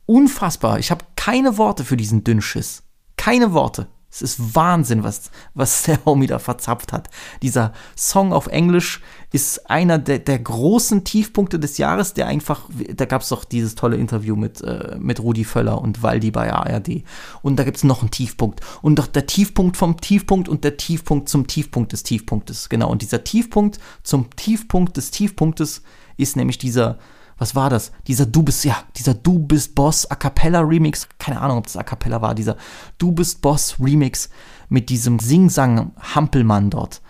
unfassbar. Ich habe keine Worte für diesen Dünnschiss. Keine Worte. Es ist Wahnsinn, was, was der Homie da verzapft hat. Dieser Song auf Englisch ist einer der, der großen Tiefpunkte des Jahres, der einfach, da gab es doch dieses tolle Interview mit, äh, mit Rudi Völler und Waldi bei ARD. Und da gibt es noch einen Tiefpunkt. Und doch der Tiefpunkt vom Tiefpunkt und der Tiefpunkt zum Tiefpunkt des Tiefpunktes. Genau. Und dieser Tiefpunkt zum Tiefpunkt des Tiefpunktes ist nämlich dieser, was war das? Dieser Du bist, ja, dieser Du bist Boss A Cappella Remix. Keine Ahnung, ob das A Cappella war. Dieser Du bist Boss Remix mit diesem Singsang Hampelmann dort.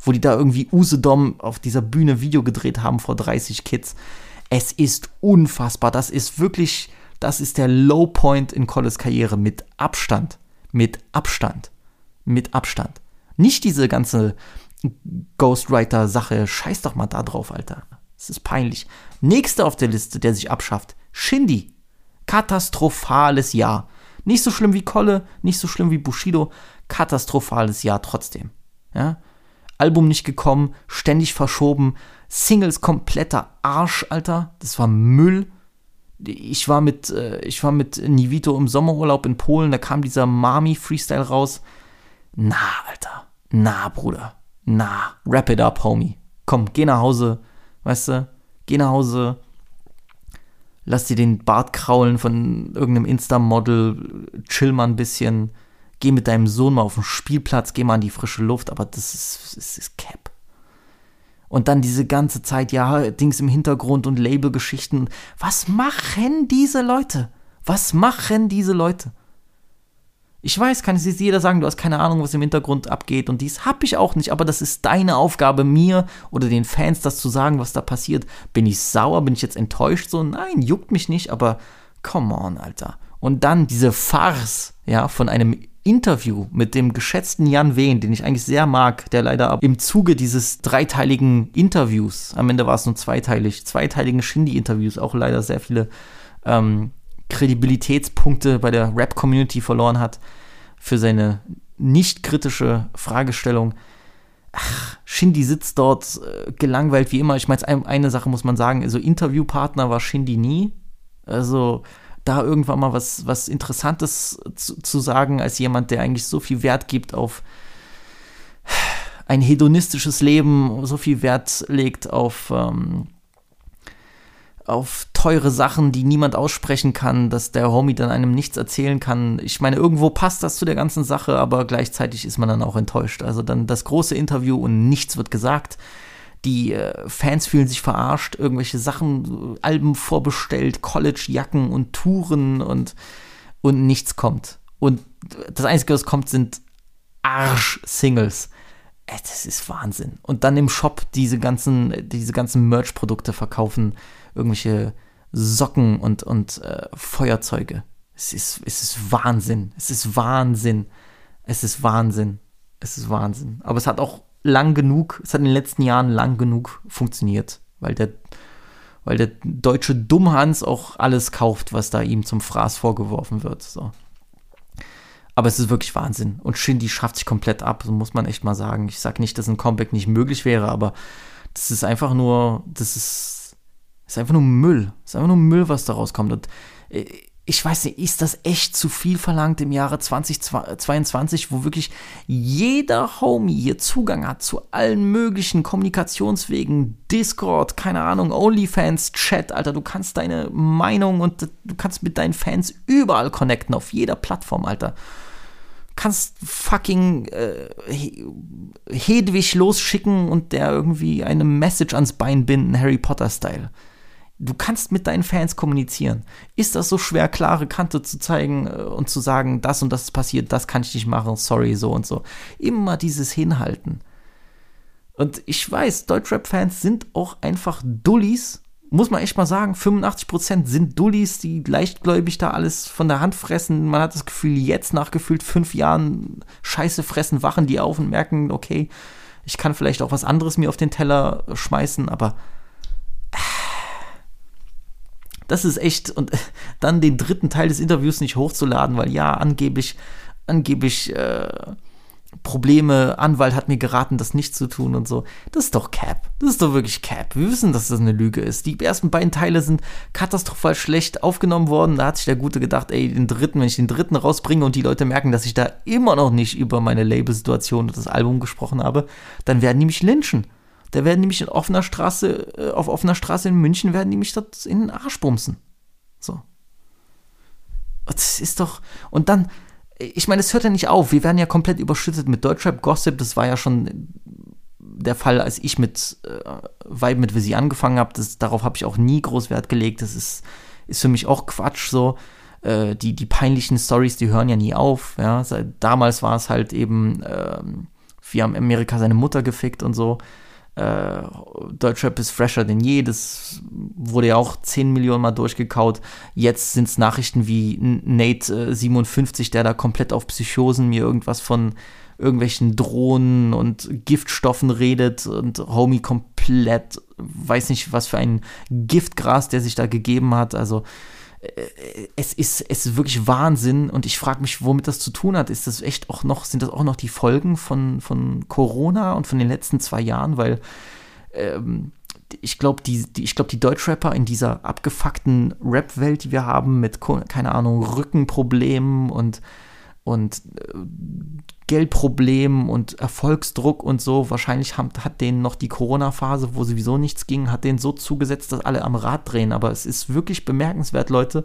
Wo die da irgendwie Usedom auf dieser Bühne Video gedreht haben vor 30 Kids. Es ist unfassbar. Das ist wirklich, das ist der Low Point in Colles Karriere mit Abstand. Mit Abstand. Mit Abstand. Nicht diese ganze Ghostwriter-Sache. Scheiß doch mal da drauf, Alter. Es ist peinlich. Nächster auf der Liste, der sich abschafft. Shindy. Katastrophales Jahr. Nicht so schlimm wie Kolle, nicht so schlimm wie Bushido. Katastrophales Jahr trotzdem. Ja? Album nicht gekommen, ständig verschoben. Singles kompletter Arsch, Alter. Das war Müll. Ich war mit, äh, ich war mit Nivito im Sommerurlaub in Polen, da kam dieser Mami-Freestyle raus. Na, Alter. Na, Bruder. Na, wrap it up, Homie. Komm, geh nach Hause, Weißt du, geh nach Hause, lass dir den Bart kraulen von irgendeinem Insta-Model, chill mal ein bisschen, geh mit deinem Sohn mal auf den Spielplatz, geh mal in die frische Luft, aber das ist, das ist Cap. Und dann diese ganze Zeit, ja, Dings im Hintergrund und Labelgeschichten. Was machen diese Leute? Was machen diese Leute? Ich weiß, kann jetzt jeder sagen, du hast keine Ahnung, was im Hintergrund abgeht und dies habe ich auch nicht, aber das ist deine Aufgabe, mir oder den Fans das zu sagen, was da passiert. Bin ich sauer, bin ich jetzt enttäuscht? So, nein, juckt mich nicht, aber come on, Alter. Und dann diese Farce, ja, von einem Interview mit dem geschätzten Jan Wehn, den ich eigentlich sehr mag, der leider im Zuge dieses dreiteiligen Interviews, am Ende war es nur zweiteilig, zweiteiligen Shindy-Interviews auch leider sehr viele ähm, Kredibilitätspunkte bei der Rap-Community verloren hat für seine nicht kritische Fragestellung. Ach, Shindy sitzt dort äh, gelangweilt wie immer. Ich meine, eine Sache muss man sagen, also Interviewpartner war Shindy nie. Also da irgendwann mal was, was Interessantes zu, zu sagen, als jemand, der eigentlich so viel Wert gibt auf ein hedonistisches Leben, so viel Wert legt auf ähm, auf teure Sachen, die niemand aussprechen kann, dass der Homie dann einem nichts erzählen kann. Ich meine, irgendwo passt das zu der ganzen Sache, aber gleichzeitig ist man dann auch enttäuscht. Also dann das große Interview und nichts wird gesagt. Die äh, Fans fühlen sich verarscht, irgendwelche Sachen, Alben vorbestellt, College-Jacken und Touren und, und nichts kommt. Und das Einzige, was kommt, sind Arsch-Singles. Das ist Wahnsinn. Und dann im Shop diese ganzen, diese ganzen Merch-Produkte verkaufen, irgendwelche Socken und, und äh, Feuerzeuge. Es ist, es ist Wahnsinn. Es ist Wahnsinn. Es ist Wahnsinn. Es ist Wahnsinn. Aber es hat auch lang genug, es hat in den letzten Jahren lang genug funktioniert, weil der, weil der deutsche Dummhans auch alles kauft, was da ihm zum Fraß vorgeworfen wird. So. Aber es ist wirklich Wahnsinn. Und Shindy schafft sich komplett ab, so muss man echt mal sagen. Ich sage nicht, dass ein Comeback nicht möglich wäre, aber das ist einfach nur, das ist, ist einfach nur Müll. Das ist einfach nur Müll, was da rauskommt. Und äh, ich weiß nicht, ist das echt zu viel verlangt im Jahre 2022, wo wirklich jeder Homie hier Zugang hat zu allen möglichen Kommunikationswegen, Discord, keine Ahnung, OnlyFans, Chat, Alter, du kannst deine Meinung und du kannst mit deinen Fans überall connecten, auf jeder Plattform, Alter kannst fucking äh, Hedwig losschicken und der irgendwie eine Message ans Bein binden, Harry Potter-Style. Du kannst mit deinen Fans kommunizieren. Ist das so schwer, klare Kante zu zeigen äh, und zu sagen, das und das ist passiert, das kann ich nicht machen, sorry, so und so. Immer dieses Hinhalten. Und ich weiß, Deutschrap-Fans sind auch einfach Dullis muss man echt mal sagen, 85% sind Dullis, die leichtgläubig da alles von der Hand fressen. Man hat das Gefühl, jetzt nach gefühlt fünf Jahren Scheiße fressen, wachen die auf und merken, okay, ich kann vielleicht auch was anderes mir auf den Teller schmeißen, aber das ist echt und dann den dritten Teil des Interviews nicht hochzuladen, weil ja, angeblich, angeblich äh, Probleme, Anwalt hat mir geraten, das nicht zu tun und so. Das ist doch Cap. Das ist doch wirklich Cap. Wir wissen, dass das eine Lüge ist. Die ersten beiden Teile sind katastrophal schlecht aufgenommen worden. Da hat sich der Gute gedacht, ey, den dritten, wenn ich den dritten rausbringe und die Leute merken, dass ich da immer noch nicht über meine Label-Situation und das Album gesprochen habe, dann werden die mich lynchen. Da werden die mich in offener Straße, äh, auf offener Straße in München, werden die mich dort in den Arsch bumsen. So. Das ist doch. Und dann, ich meine, es hört ja nicht auf. Wir werden ja komplett überschüttet mit Deutschrap-Gossip. Das war ja schon der Fall, als ich mit äh, Vibe mit Visi angefangen habe. Darauf habe ich auch nie groß Wert gelegt. Das ist, ist für mich auch Quatsch so. Äh, die, die peinlichen Stories, die hören ja nie auf. Ja? Damals war es halt eben, äh, wir haben Amerika seine Mutter gefickt und so äh, Deutschrap ist fresher denn je. Das wurde ja auch 10 Millionen Mal durchgekaut. Jetzt sind es Nachrichten wie Nate äh, 57, der da komplett auf Psychosen mir irgendwas von irgendwelchen Drohnen und Giftstoffen redet und Homie komplett, weiß nicht, was für ein Giftgras der sich da gegeben hat. Also es ist, es ist wirklich Wahnsinn und ich frage mich, womit das zu tun hat. Ist das echt auch noch, sind das auch noch die Folgen von, von Corona und von den letzten zwei Jahren? Weil ähm, ich glaube, die, die, ich glaube, die Deutschrapper in dieser abgefuckten Rap-Welt, die wir haben, mit, keine Ahnung, Rückenproblemen und und äh, Geldproblemen und Erfolgsdruck und so. Wahrscheinlich hat, hat denen noch die Corona-Phase, wo sowieso nichts ging, hat denen so zugesetzt, dass alle am Rad drehen. Aber es ist wirklich bemerkenswert, Leute,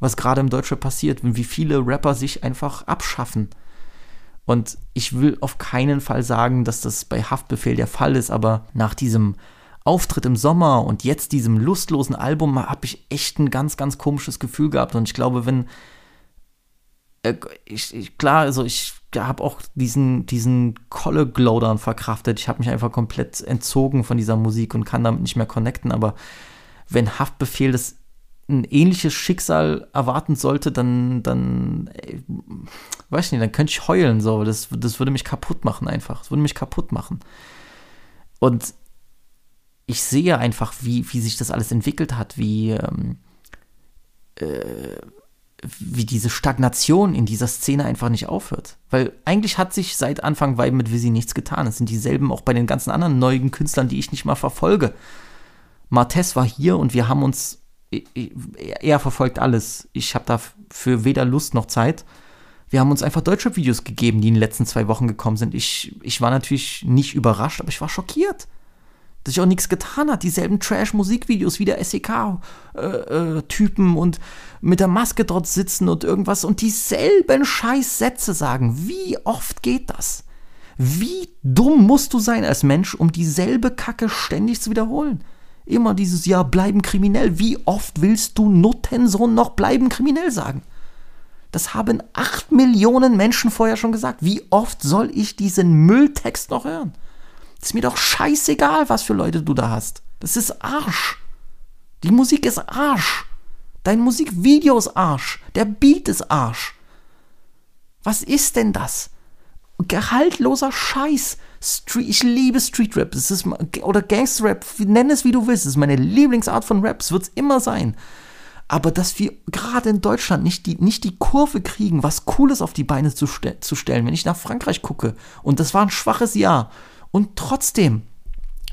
was gerade im Deutschland passiert, wie viele Rapper sich einfach abschaffen. Und ich will auf keinen Fall sagen, dass das bei Haftbefehl der Fall ist, aber nach diesem Auftritt im Sommer und jetzt diesem lustlosen Album habe ich echt ein ganz, ganz komisches Gefühl gehabt. Und ich glaube, wenn ich, ich, klar, also ich habe auch diesen, diesen Kolle-Glow dann verkraftet. Ich habe mich einfach komplett entzogen von dieser Musik und kann damit nicht mehr connecten. Aber wenn Haftbefehl das ein ähnliches Schicksal erwarten sollte, dann, dann, ey, äh, weiß ich nicht, dann könnte ich heulen. So. Das, das würde mich kaputt machen einfach. Das würde mich kaputt machen. Und ich sehe einfach, wie, wie sich das alles entwickelt hat, wie, ähm, äh, wie diese Stagnation in dieser Szene einfach nicht aufhört. Weil eigentlich hat sich seit Anfang Vibe mit Visi nichts getan. Es sind dieselben auch bei den ganzen anderen neuen Künstlern, die ich nicht mal verfolge. Martes war hier und wir haben uns, er verfolgt alles. Ich habe dafür weder Lust noch Zeit. Wir haben uns einfach Deutschrap-Videos gegeben, die in den letzten zwei Wochen gekommen sind. Ich, ich war natürlich nicht überrascht, aber ich war schockiert. Dass sich auch nichts getan hat. Dieselben Trash-Musikvideos wie der SEK-Typen äh, äh, und mit der Maske dort sitzen und irgendwas und dieselben Scheißsätze sagen. Wie oft geht das? Wie dumm musst du sein als Mensch, um dieselbe Kacke ständig zu wiederholen? Immer dieses Ja, bleiben kriminell. Wie oft willst du Nuttensohn noch bleiben kriminell sagen? Das haben acht Millionen Menschen vorher schon gesagt. Wie oft soll ich diesen Mülltext noch hören? Ist mir doch scheißegal, was für Leute du da hast. Das ist Arsch. Die Musik ist Arsch. Dein Musikvideo ist Arsch. Der Beat ist Arsch. Was ist denn das? Gehaltloser Scheiß. Street, ich liebe Street Rap. Es ist, oder Gangster Rap. Nenn es wie du willst. Es ist meine Lieblingsart von Rap. Es wird es immer sein. Aber dass wir gerade in Deutschland nicht die, nicht die Kurve kriegen, was Cooles auf die Beine zu, ste zu stellen, wenn ich nach Frankreich gucke. Und das war ein schwaches Jahr. Und trotzdem,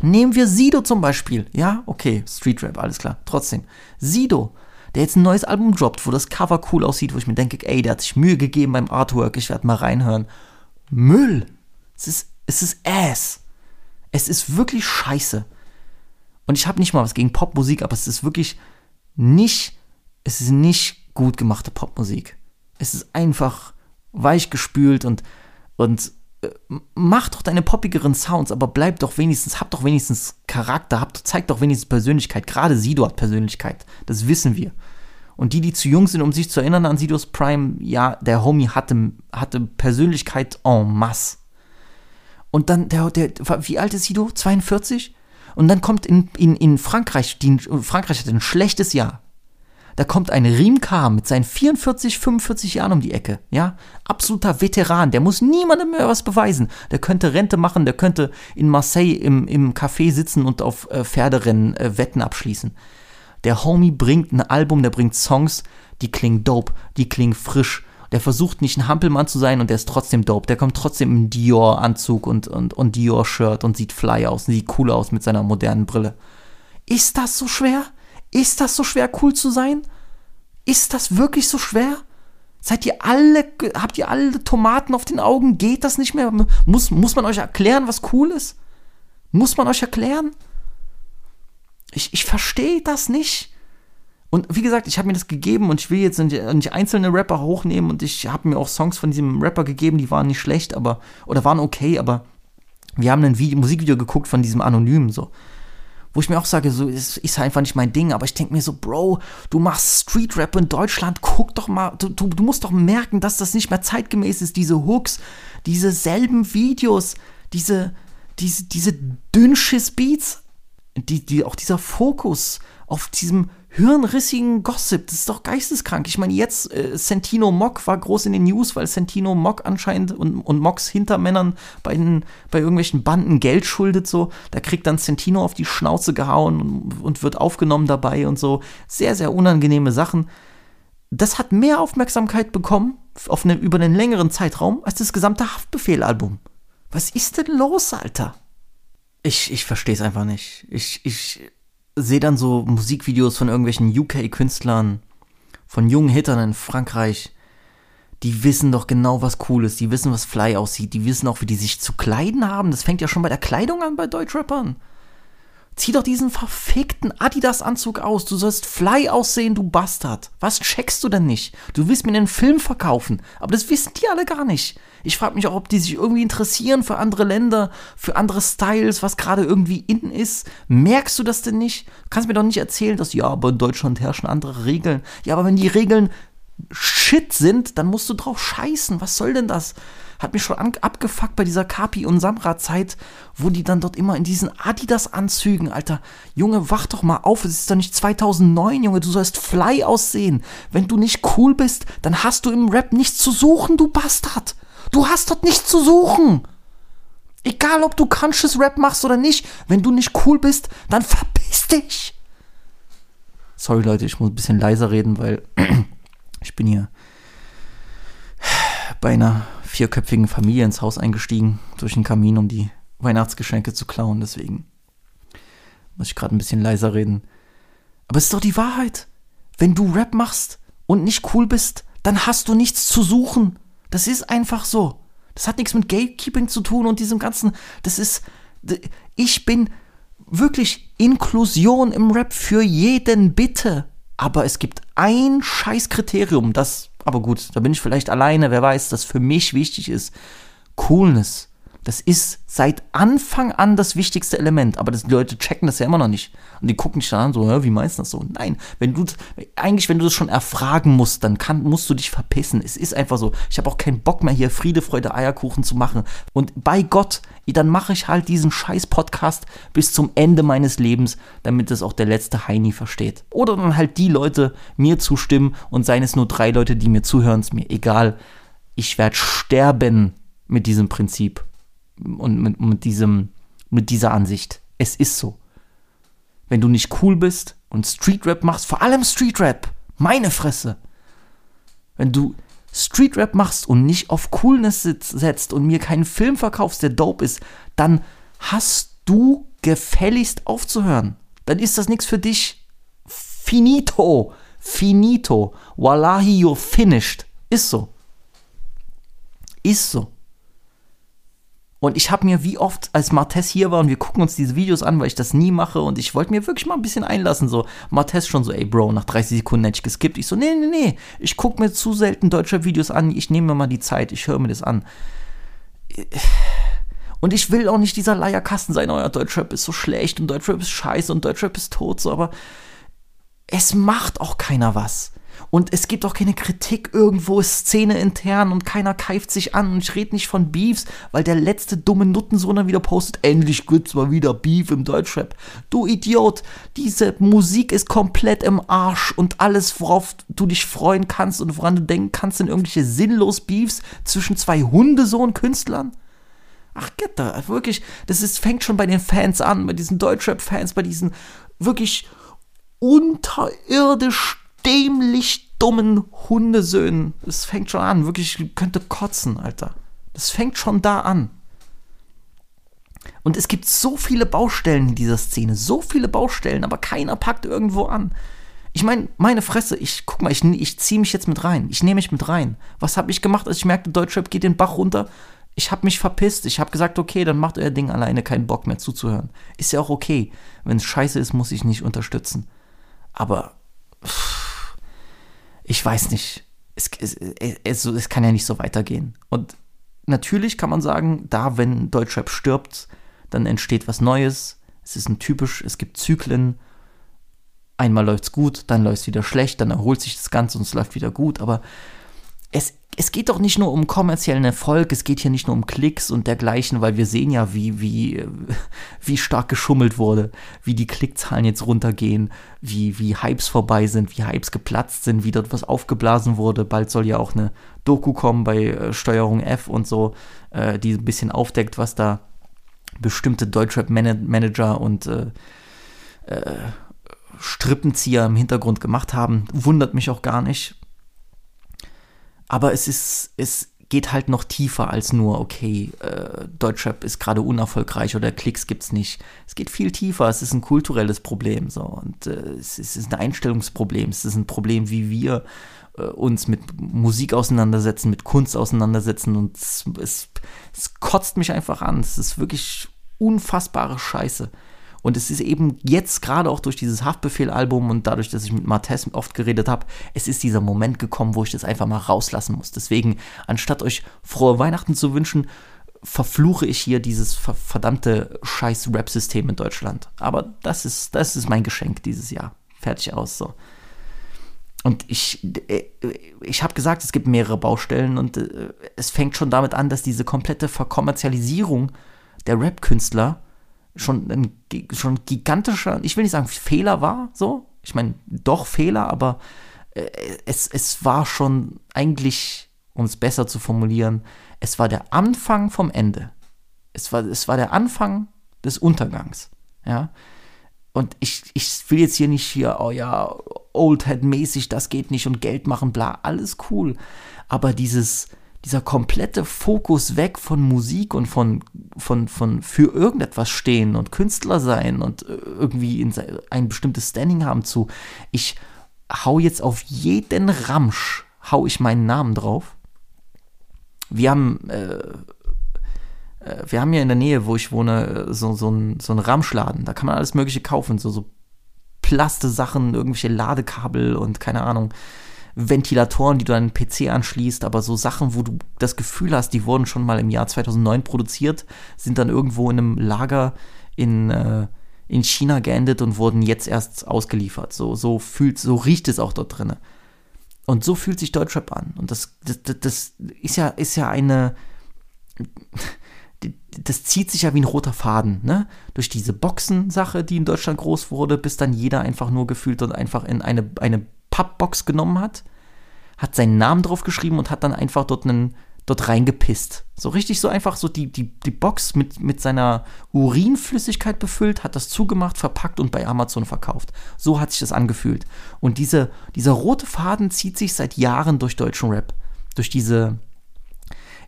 nehmen wir Sido zum Beispiel. Ja, okay, Street Rap, alles klar. Trotzdem, Sido, der jetzt ein neues Album droppt, wo das Cover cool aussieht, wo ich mir denke, ey, der hat sich Mühe gegeben beim Artwork, ich werde mal reinhören. Müll. Es ist, es ist Ass. Es ist wirklich scheiße. Und ich habe nicht mal was gegen Popmusik, aber es ist wirklich nicht, es ist nicht gut gemachte Popmusik. Es ist einfach weichgespült und, und mach doch deine poppigeren Sounds, aber bleib doch wenigstens, hab doch wenigstens Charakter, hab, zeig doch wenigstens Persönlichkeit. Gerade Sido hat Persönlichkeit. Das wissen wir. Und die, die zu jung sind, um sich zu erinnern an Sidos Prime, ja, der Homie hatte, hatte Persönlichkeit en masse. Und dann, der, der, wie alt ist Sido? 42? Und dann kommt in, in, in Frankreich, die, Frankreich hat ein schlechtes Jahr. Da kommt ein Riemkar mit seinen 44, 45 Jahren um die Ecke, ja? Absoluter Veteran, der muss niemandem mehr was beweisen. Der könnte Rente machen, der könnte in Marseille im, im Café sitzen und auf äh, Pferderennen äh, Wetten abschließen. Der Homie bringt ein Album, der bringt Songs, die klingen dope, die klingen frisch. Der versucht nicht ein Hampelmann zu sein und der ist trotzdem dope. Der kommt trotzdem im Dior-Anzug und, und, und Dior-Shirt und sieht fly aus und sieht cool aus mit seiner modernen Brille. Ist das so schwer? Ist das so schwer, cool zu sein? Ist das wirklich so schwer? Seid ihr alle, habt ihr alle Tomaten auf den Augen? Geht das nicht mehr? Muss, muss man euch erklären, was cool ist? Muss man euch erklären? Ich, ich verstehe das nicht. Und wie gesagt, ich habe mir das gegeben und ich will jetzt nicht, nicht einzelne Rapper hochnehmen und ich habe mir auch Songs von diesem Rapper gegeben, die waren nicht schlecht, aber, oder waren okay, aber wir haben ein Video, Musikvideo geguckt von diesem Anonymen so wo ich mir auch sage, so ist, ist einfach nicht mein Ding, aber ich denke mir so, Bro, du machst Street Rap in Deutschland, guck doch mal, du, du, du musst doch merken, dass das nicht mehr zeitgemäß ist, diese Hooks, diese selben Videos, diese, diese, diese Dünnschiss Beats, die, die, auch dieser Fokus auf diesem hirnrissigen Gossip. Das ist doch geisteskrank. Ich meine, jetzt äh, Sentino Mock war groß in den News, weil Sentino Mock anscheinend und, und Mocks Hintermännern bei, den, bei irgendwelchen Banden Geld schuldet. So, da kriegt dann Sentino auf die Schnauze gehauen und, und wird aufgenommen dabei und so. Sehr, sehr unangenehme Sachen. Das hat mehr Aufmerksamkeit bekommen auf eine, über einen längeren Zeitraum als das gesamte Haftbefehl-Album. Was ist denn los, Alter? Ich, ich verstehe es einfach nicht. Ich, ich, sehe dann so Musikvideos von irgendwelchen UK-Künstlern, von jungen Hittern in Frankreich. Die wissen doch genau, was cool ist. Die wissen, was Fly aussieht. Die wissen auch, wie die sich zu kleiden haben. Das fängt ja schon bei der Kleidung an bei Deutschrappern. Zieh doch diesen verfickten Adidas-Anzug aus. Du sollst fly aussehen, du Bastard. Was checkst du denn nicht? Du willst mir einen Film verkaufen. Aber das wissen die alle gar nicht. Ich frage mich auch, ob die sich irgendwie interessieren für andere Länder, für andere Styles, was gerade irgendwie in ist. Merkst du das denn nicht? Du kannst mir doch nicht erzählen, dass ja, aber in Deutschland herrschen andere Regeln. Ja, aber wenn die Regeln Shit sind, dann musst du drauf scheißen. Was soll denn das? Hat mich schon abgefuckt bei dieser Kapi und Samra-Zeit, wo die dann dort immer in diesen Adidas-Anzügen, Alter, Junge, wach doch mal auf, es ist doch nicht 2009, Junge, du sollst fly aussehen. Wenn du nicht cool bist, dann hast du im Rap nichts zu suchen, du Bastard. Du hast dort nichts zu suchen. Egal, ob du Conscious Rap machst oder nicht, wenn du nicht cool bist, dann verpiss dich. Sorry, Leute, ich muss ein bisschen leiser reden, weil ich bin hier bei einer vierköpfigen Familie ins Haus eingestiegen, durch den Kamin, um die Weihnachtsgeschenke zu klauen. Deswegen muss ich gerade ein bisschen leiser reden. Aber es ist doch die Wahrheit. Wenn du Rap machst und nicht cool bist, dann hast du nichts zu suchen. Das ist einfach so. Das hat nichts mit Gatekeeping zu tun und diesem ganzen. Das ist. Ich bin wirklich Inklusion im Rap für jeden, bitte. Aber es gibt ein Scheißkriterium, das, aber gut, da bin ich vielleicht alleine, wer weiß, das für mich wichtig ist. Coolness. Das ist seit Anfang an das wichtigste Element, aber das, die Leute checken das ja immer noch nicht. Und die gucken dich dann an, so, wie meinst du das so? Nein, wenn du, eigentlich, wenn du das schon erfragen musst, dann kann, musst du dich verpissen. Es ist einfach so. Ich habe auch keinen Bock mehr hier Friede, Freude, Eierkuchen zu machen. Und bei Gott, dann mache ich halt diesen scheiß Podcast bis zum Ende meines Lebens, damit es auch der letzte Heini versteht. Oder dann halt die Leute mir zustimmen und seien es nur drei Leute, die mir zuhören, ist mir egal. Ich werde sterben mit diesem Prinzip und mit, mit, diesem, mit dieser Ansicht. Es ist so. Wenn du nicht cool bist und Streetrap machst, vor allem Streetrap, meine Fresse. Wenn du Streetrap machst und nicht auf Coolness setzt und mir keinen Film verkaufst, der dope ist, dann hast du gefälligst aufzuhören. Dann ist das nichts für dich. Finito. Finito. Wallahi, you're finished. Ist so. Ist so. Und ich habe mir wie oft, als Martes hier war und wir gucken uns diese Videos an, weil ich das nie mache und ich wollte mir wirklich mal ein bisschen einlassen, so Martes schon so, ey Bro, nach 30 Sekunden hätte ich geskippt. Ich so, nee, nee, nee, ich gucke mir zu selten deutsche Videos an, ich nehme mir mal die Zeit, ich höre mir das an. Und ich will auch nicht dieser Leierkasten sein, euer Deutschrap ist so schlecht und Deutschrap ist scheiße und Deutschrap ist tot, so, aber es macht auch keiner was. Und es gibt auch keine Kritik irgendwo Szene intern und keiner keift sich an. Und ich rede nicht von Beefs, weil der letzte dumme Nuttensohn dann wieder postet, endlich gibt's mal wieder Beef im Deutschrap. Du Idiot, diese Musik ist komplett im Arsch und alles, worauf du dich freuen kannst und woran du denken kannst, sind irgendwelche sinnlos Beefs zwischen zwei Hundesohn-Künstlern. Ach, da, wirklich, das ist, fängt schon bei den Fans an, bei diesen Deutschrap-Fans, bei diesen wirklich unterirdisch dämlich dummen Hundesöhnen. Das fängt schon an. Wirklich, ich könnte kotzen, Alter. Das fängt schon da an. Und es gibt so viele Baustellen in dieser Szene. So viele Baustellen, aber keiner packt irgendwo an. Ich meine, meine Fresse, ich guck mal, ich, ich ziehe mich jetzt mit rein. Ich nehme mich mit rein. Was habe ich gemacht, als ich merkte, Deutschrap geht den Bach runter? Ich habe mich verpisst. Ich habe gesagt, okay, dann macht euer Ding alleine keinen Bock mehr zuzuhören. Ist ja auch okay. Wenn es scheiße ist, muss ich nicht unterstützen. Aber. Pff, ich weiß nicht. Es, es, es, es kann ja nicht so weitergehen. Und natürlich kann man sagen, da, wenn Deutschrap stirbt, dann entsteht was Neues. Es ist ein typisch, es gibt Zyklen. Einmal läuft es gut, dann läuft es wieder schlecht, dann erholt sich das Ganze und es läuft wieder gut. Aber es, es geht doch nicht nur um kommerziellen Erfolg, es geht hier nicht nur um Klicks und dergleichen, weil wir sehen ja, wie, wie, wie stark geschummelt wurde, wie die Klickzahlen jetzt runtergehen, wie, wie Hypes vorbei sind, wie Hypes geplatzt sind, wie dort was aufgeblasen wurde. Bald soll ja auch eine Doku kommen bei äh, Steuerung F und so, äh, die ein bisschen aufdeckt, was da bestimmte Deutschrap-Manager und äh, äh, Strippenzieher im Hintergrund gemacht haben. Wundert mich auch gar nicht aber es ist, es geht halt noch tiefer als nur, okay, äh, Deutschrap ist gerade unerfolgreich oder Klicks gibt's nicht. Es geht viel tiefer, es ist ein kulturelles Problem so und äh, es, es, ist ein Einstellungsproblem, es ist ein Problem, wie wir äh, uns mit Musik auseinandersetzen, mit Kunst auseinandersetzen und es, es, es kotzt mich einfach an. Es ist wirklich unfassbare Scheiße. Und es ist eben jetzt gerade auch durch dieses Haftbefehl-Album und dadurch, dass ich mit Martes oft geredet habe, es ist dieser Moment gekommen, wo ich das einfach mal rauslassen muss. Deswegen, anstatt euch frohe Weihnachten zu wünschen, verfluche ich hier dieses verdammte scheiß Rap-System in Deutschland. Aber das ist, das ist mein Geschenk dieses Jahr. Fertig aus, so. Und ich, äh, ich habe gesagt, es gibt mehrere Baustellen und äh, es fängt schon damit an, dass diese komplette Verkommerzialisierung der Rap-Künstler schon ein schon gigantischer, ich will nicht sagen Fehler war, so. Ich meine, doch Fehler, aber äh, es, es war schon eigentlich, um es besser zu formulieren, es war der Anfang vom Ende. Es war, es war der Anfang des Untergangs. Ja. Und ich, ich will jetzt hier nicht hier, oh ja, Oldhead-mäßig, das geht nicht und Geld machen, bla, alles cool. Aber dieses, dieser komplette Fokus weg von Musik und von, von, von für irgendetwas stehen und Künstler sein und äh, irgendwie in ein bestimmtes Standing haben zu, ich hau jetzt auf jeden Ramsch, hau ich meinen Namen drauf. Wir haben, äh, äh, wir haben ja in der Nähe, wo ich wohne, so, so ein, so Ramschladen. Da kann man alles Mögliche kaufen, so, so Plaste-Sachen, irgendwelche Ladekabel und keine Ahnung, Ventilatoren, die du an den PC anschließt, aber so Sachen, wo du das Gefühl hast, die wurden schon mal im Jahr 2009 produziert, sind dann irgendwo in einem Lager in, äh, in China geendet und wurden jetzt erst ausgeliefert. So, so fühlt, so riecht es auch dort drinne. Und so fühlt sich Deutschrap an. Und das, das, das ist ja, ist ja eine, das zieht sich ja wie ein roter Faden, ne? Durch diese Boxen-Sache, die in Deutschland groß wurde, bis dann jeder einfach nur gefühlt und einfach in eine, eine Pappbox genommen hat, hat seinen Namen drauf geschrieben und hat dann einfach dort einen dort reingepisst. So richtig so einfach so die, die, die Box mit, mit seiner Urinflüssigkeit befüllt, hat das zugemacht, verpackt und bei Amazon verkauft. So hat sich das angefühlt. Und diese, dieser rote Faden zieht sich seit Jahren durch deutschen Rap. Durch diese,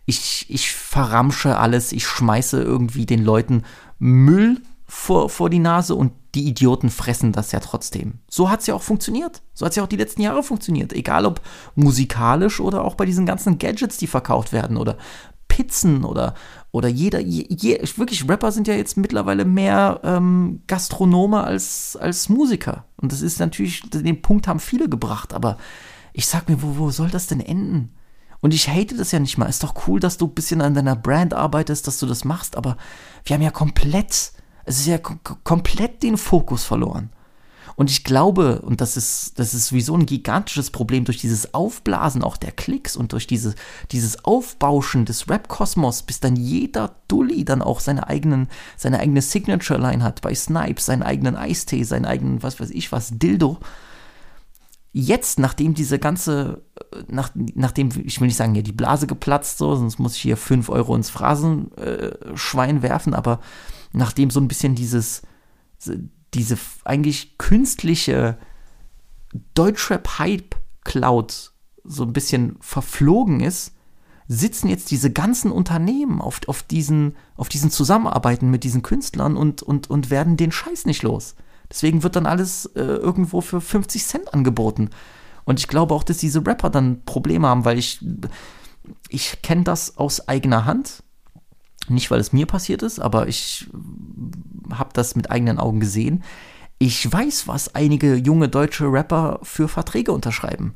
ich, ich verramsche alles, ich schmeiße irgendwie den Leuten Müll vor, vor die Nase und die Idioten fressen das ja trotzdem. So hat es ja auch funktioniert. So hat es ja auch die letzten Jahre funktioniert. Egal ob musikalisch oder auch bei diesen ganzen Gadgets, die verkauft werden oder Pizzen oder, oder jeder, je, je, wirklich, Rapper sind ja jetzt mittlerweile mehr ähm, Gastronome als, als Musiker. Und das ist natürlich, den Punkt haben viele gebracht, aber ich sag mir, wo, wo soll das denn enden? Und ich hate das ja nicht mal. Ist doch cool, dass du ein bisschen an deiner Brand arbeitest, dass du das machst, aber wir haben ja komplett, es ist ja komplett den Fokus verloren. Und ich glaube, und das ist, das ist sowieso ein gigantisches Problem durch dieses Aufblasen auch der Klicks und durch diese, dieses Aufbauschen des Rap-Kosmos, bis dann jeder Dulli dann auch seine eigenen, seine eigene Signature-Line hat bei Snipes, seinen eigenen Eistee, seinen eigenen, was weiß ich was, Dildo jetzt, nachdem diese ganze, nach, nachdem, ich will nicht sagen, ja, die Blase geplatzt, so, sonst muss ich hier 5 Euro ins Phrasenschwein äh, werfen, aber nachdem so ein bisschen dieses, diese eigentlich künstliche Deutschrap-Hype-Cloud so ein bisschen verflogen ist, sitzen jetzt diese ganzen Unternehmen auf, auf, diesen, auf diesen Zusammenarbeiten mit diesen Künstlern und, und, und werden den Scheiß nicht los. Deswegen wird dann alles äh, irgendwo für 50 Cent angeboten. Und ich glaube auch, dass diese Rapper dann Probleme haben, weil ich, ich kenne das aus eigener Hand. Nicht, weil es mir passiert ist, aber ich habe das mit eigenen Augen gesehen. Ich weiß, was einige junge deutsche Rapper für Verträge unterschreiben.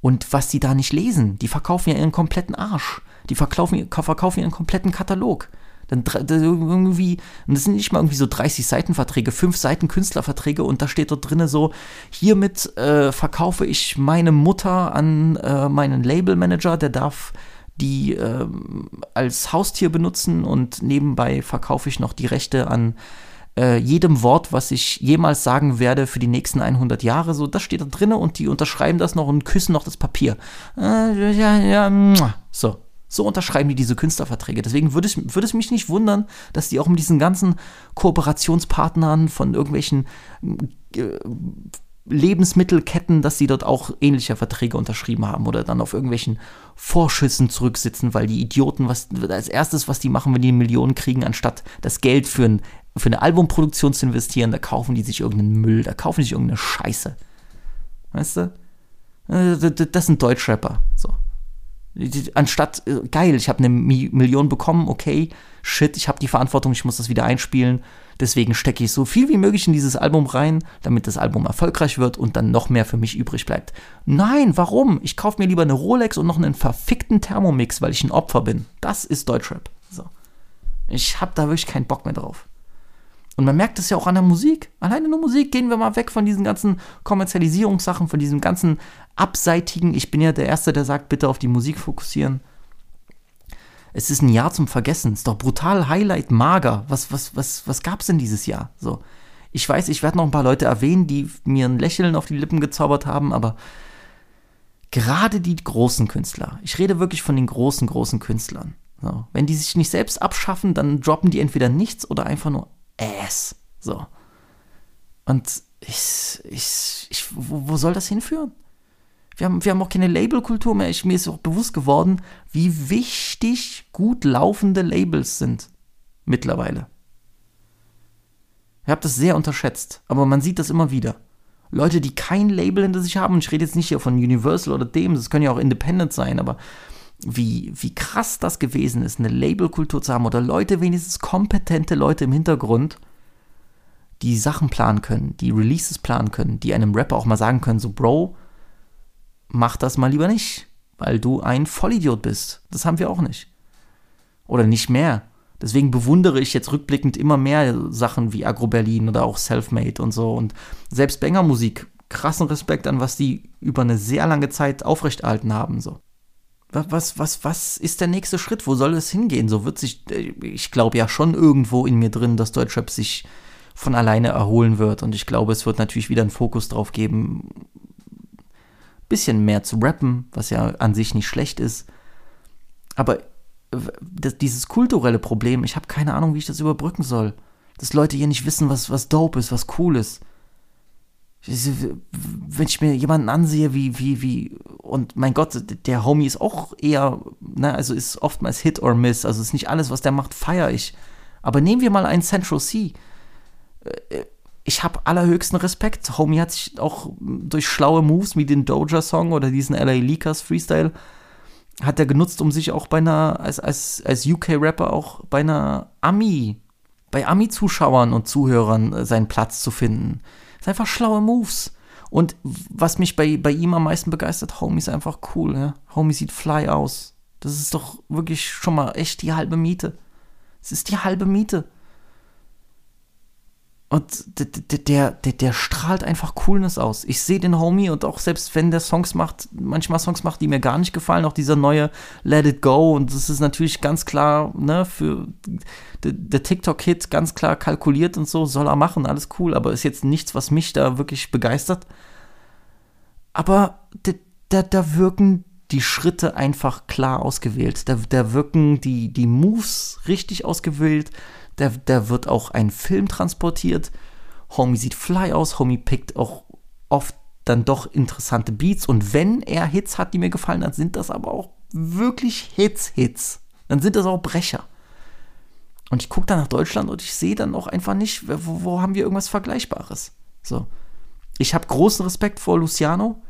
Und was die da nicht lesen. Die verkaufen ja ihren kompletten Arsch. Die verkaufen, verkaufen ihren kompletten Katalog. Dann irgendwie, und das sind nicht mal irgendwie so 30 Seitenverträge, 5 Seiten Künstlerverträge und da steht dort drinne so, hiermit äh, verkaufe ich meine Mutter an äh, meinen Labelmanager, der darf die äh, als Haustier benutzen und nebenbei verkaufe ich noch die Rechte an äh, jedem Wort, was ich jemals sagen werde für die nächsten 100 Jahre. So, das steht da drinne und die unterschreiben das noch und küssen noch das Papier. Äh, ja, ja, so, so unterschreiben die diese Künstlerverträge. Deswegen würde es, würde es mich nicht wundern, dass die auch mit diesen ganzen Kooperationspartnern von irgendwelchen äh, Lebensmittelketten, dass sie dort auch ähnliche Verträge unterschrieben haben oder dann auf irgendwelchen Vorschüssen zurücksitzen, weil die Idioten, was als erstes, was die machen, wenn die Millionen kriegen, anstatt das Geld für, ein, für eine Albumproduktion zu investieren, da kaufen die sich irgendeinen Müll, da kaufen die sich irgendeine Scheiße. Weißt du? Äh, das sind Deutschrapper. So. Anstatt, äh, geil, ich habe eine Million bekommen, okay, shit, ich habe die Verantwortung, ich muss das wieder einspielen. Deswegen stecke ich so viel wie möglich in dieses Album rein, damit das Album erfolgreich wird und dann noch mehr für mich übrig bleibt. Nein, warum? Ich kaufe mir lieber eine Rolex und noch einen verfickten Thermomix, weil ich ein Opfer bin. Das ist Deutschrap. So. Ich habe da wirklich keinen Bock mehr drauf. Und man merkt es ja auch an der Musik. Alleine nur Musik gehen wir mal weg von diesen ganzen Kommerzialisierungssachen, von diesem ganzen abseitigen. Ich bin ja der Erste, der sagt, bitte auf die Musik fokussieren. Es ist ein Jahr zum Vergessen. Es ist doch brutal Highlight, mager. Was, was, was, was gab es denn dieses Jahr? So. Ich weiß, ich werde noch ein paar Leute erwähnen, die mir ein Lächeln auf die Lippen gezaubert haben, aber gerade die großen Künstler, ich rede wirklich von den großen, großen Künstlern. So. Wenn die sich nicht selbst abschaffen, dann droppen die entweder nichts oder einfach nur Ass. So. Und ich, ich, ich wo, wo soll das hinführen? Wir haben, wir haben auch keine Labelkultur mehr. Ich, mir ist auch bewusst geworden, wie wichtig gut laufende Labels sind mittlerweile. Ich habe das sehr unterschätzt, aber man sieht das immer wieder. Leute, die kein Label hinter sich haben, ich rede jetzt nicht hier von Universal oder dem, das können ja auch Independent sein, aber wie, wie krass das gewesen ist, eine Labelkultur zu haben oder Leute, wenigstens kompetente Leute im Hintergrund, die Sachen planen können, die Releases planen können, die einem Rapper auch mal sagen können, so Bro, mach das mal lieber nicht, weil du ein Vollidiot bist. Das haben wir auch nicht. Oder nicht mehr. Deswegen bewundere ich jetzt rückblickend immer mehr Sachen wie Agro Berlin oder auch Selfmade und so. Und selbst Banger Musik, krassen Respekt an, was die über eine sehr lange Zeit aufrechterhalten haben. So. Was, was, was ist der nächste Schritt? Wo soll es hingehen? So wird sich, äh, ich glaube ja schon irgendwo in mir drin, dass Deutschrap sich von alleine erholen wird. Und ich glaube, es wird natürlich wieder einen Fokus drauf geben, bisschen mehr zu rappen, was ja an sich nicht schlecht ist. Aber das, dieses kulturelle Problem, ich habe keine Ahnung, wie ich das überbrücken soll. Dass Leute hier nicht wissen, was, was dope ist, was cool ist. Wenn ich mir jemanden ansehe, wie, wie, wie, und mein Gott, der Homie ist auch eher, ne, also ist oftmals Hit or Miss, also ist nicht alles, was der macht, feiere ich. Aber nehmen wir mal einen Central C. Ich habe allerhöchsten Respekt. Homie hat sich auch durch schlaue Moves wie den Doja-Song oder diesen LA Leakers Freestyle hat er genutzt, um sich auch bei einer, als, als, als UK-Rapper auch bei einer Ami, bei Ami-Zuschauern und Zuhörern äh, seinen Platz zu finden. Das sind einfach schlaue Moves. Und was mich bei, bei ihm am meisten begeistert, Homie ist einfach cool, ja. Homie sieht fly aus. Das ist doch wirklich schon mal echt die halbe Miete. Es ist die halbe Miete. Und der, der, der, der strahlt einfach Coolness aus. Ich sehe den Homie und auch selbst wenn der Songs macht, manchmal Songs macht, die mir gar nicht gefallen, auch dieser neue Let It Go. Und das ist natürlich ganz klar, ne, für der TikTok-Hit ganz klar kalkuliert und so, soll er machen, alles cool, aber ist jetzt nichts, was mich da wirklich begeistert. Aber da, da wirken die Schritte einfach klar ausgewählt. Da, da wirken die, die Moves richtig ausgewählt da, da wird auch ein Film transportiert. Homie sieht fly aus, Homie pickt auch oft dann doch interessante Beats. Und wenn er Hits hat, die mir gefallen, dann sind das aber auch wirklich Hits, Hits. Dann sind das auch Brecher. Und ich gucke dann nach Deutschland und ich sehe dann auch einfach nicht, wo, wo, haben wir irgendwas Vergleichbares. So. Ich habe großen Respekt vor Luciano.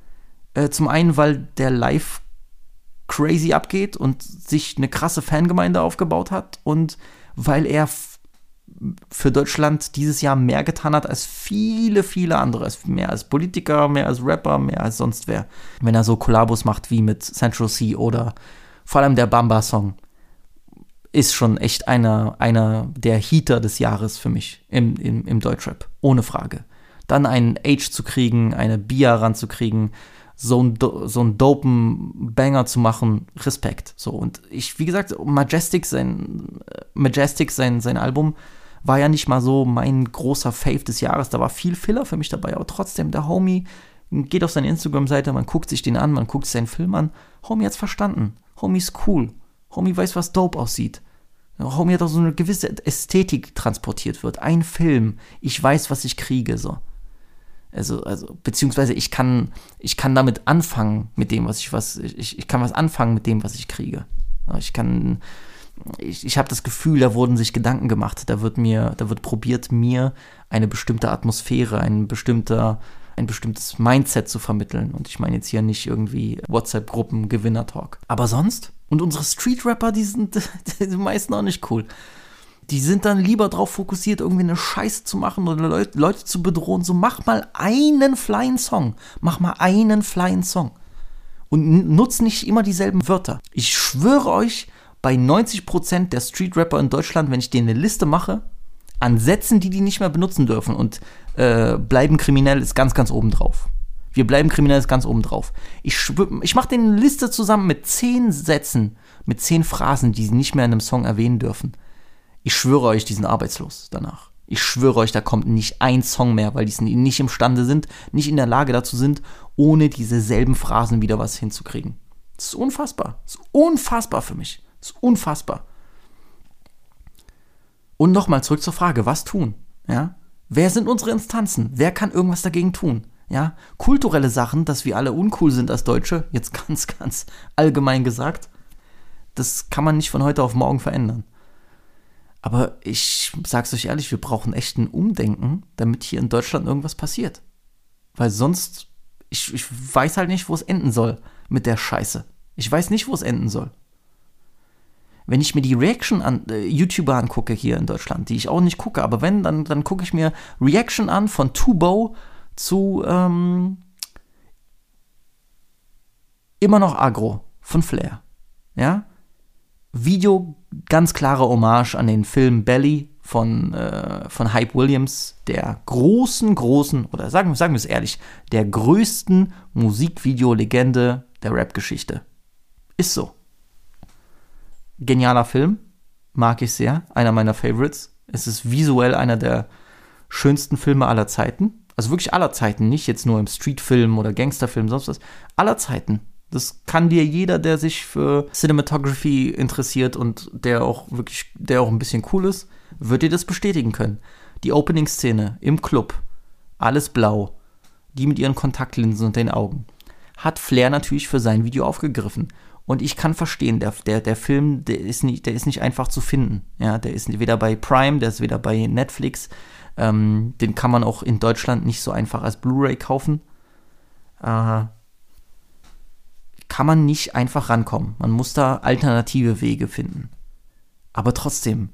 Äh, zum einen, weil der live crazy abgeht und sich eine krasse Fangemeinde aufgebaut hat und weil er für Deutschland dieses Jahr mehr getan hat als viele, viele andere. Mehr als Politiker, mehr als Rapper, mehr als sonst wer. Wenn er so Kollabos macht wie mit Central C oder vor allem der Bamba-Song, ist schon echt einer, einer der Heater des Jahres für mich im, im, im Deutschrap. Ohne Frage. Dann einen Age zu kriegen, eine Bia ranzukriegen, so einen, so einen dopen Banger zu machen, Respekt. So, und ich, wie gesagt, Majestic, sein, Majestic, sein, sein Album, war ja nicht mal so mein großer Fave des Jahres. Da war viel Filler für mich dabei, aber trotzdem, der Homie geht auf seine Instagram-Seite, man guckt sich den an, man guckt seinen Film an. Homie hat's verstanden. Homie ist cool. Homie weiß, was dope aussieht. Homie hat auch so eine gewisse Ästhetik transportiert wird. Ein Film. Ich weiß, was ich kriege, so. Also, also, beziehungsweise ich kann, ich kann damit anfangen, mit dem, was ich was, ich, ich kann was anfangen mit dem, was ich kriege. Ich kann, ich, ich habe das Gefühl, da wurden sich Gedanken gemacht. Da wird mir, da wird probiert, mir eine bestimmte Atmosphäre, ein bestimmter, ein bestimmtes Mindset zu vermitteln. Und ich meine jetzt hier nicht irgendwie WhatsApp-Gruppen, Gewinner-Talk. Aber sonst? Und unsere Street-Rapper, die sind die meisten auch nicht cool. Die sind dann lieber darauf fokussiert, irgendwie eine Scheiße zu machen oder Leute, Leute zu bedrohen. So, mach mal einen flying Song. Mach mal einen flying Song. Und nutzt nicht immer dieselben Wörter. Ich schwöre euch, bei 90% der Street-Rapper in Deutschland, wenn ich denen eine Liste mache, an Sätzen, die die nicht mehr benutzen dürfen und äh, bleiben kriminell ist ganz, ganz oben drauf. Wir bleiben kriminell ist ganz oben drauf. Ich, ich mache denen eine Liste zusammen mit 10 Sätzen, mit 10 Phrasen, die sie nicht mehr in einem Song erwähnen dürfen. Ich schwöre euch, die sind arbeitslos danach. Ich schwöre euch, da kommt nicht ein Song mehr, weil die nicht imstande sind, nicht in der Lage dazu sind, ohne diese selben Phrasen wieder was hinzukriegen. Das ist unfassbar. Das ist unfassbar für mich. Ist unfassbar. Und nochmal zurück zur Frage, was tun? Ja? Wer sind unsere Instanzen? Wer kann irgendwas dagegen tun? Ja? Kulturelle Sachen, dass wir alle uncool sind als Deutsche, jetzt ganz, ganz allgemein gesagt, das kann man nicht von heute auf morgen verändern. Aber ich sag's euch ehrlich, wir brauchen echt ein Umdenken, damit hier in Deutschland irgendwas passiert. Weil sonst, ich, ich weiß halt nicht, wo es enden soll mit der Scheiße. Ich weiß nicht, wo es enden soll. Wenn ich mir die Reaction an äh, YouTuber angucke hier in Deutschland, die ich auch nicht gucke, aber wenn, dann, dann gucke ich mir Reaction an von Tubo zu ähm, immer noch Agro von Flair. Ja? Video ganz klare Hommage an den Film Belly von, äh, von Hype Williams, der großen, großen, oder sagen, sagen wir es ehrlich, der größten Musikvideo-Legende der Rap-Geschichte. Ist so. Genialer Film, mag ich sehr, einer meiner Favorites. Es ist visuell einer der schönsten Filme aller Zeiten. Also wirklich aller Zeiten, nicht jetzt nur im Streetfilm oder Gangsterfilm, sonst was. Aller Zeiten. Das kann dir jeder, der sich für Cinematography interessiert und der auch wirklich, der auch ein bisschen cool ist, wird dir das bestätigen können. Die Opening-Szene im Club, alles blau, die mit ihren Kontaktlinsen und den Augen, hat Flair natürlich für sein Video aufgegriffen. Und ich kann verstehen, der, der, der Film, der ist, nicht, der ist nicht einfach zu finden. Ja, der ist weder bei Prime, der ist weder bei Netflix. Ähm, den kann man auch in Deutschland nicht so einfach als Blu-ray kaufen. Äh, kann man nicht einfach rankommen. Man muss da alternative Wege finden. Aber trotzdem,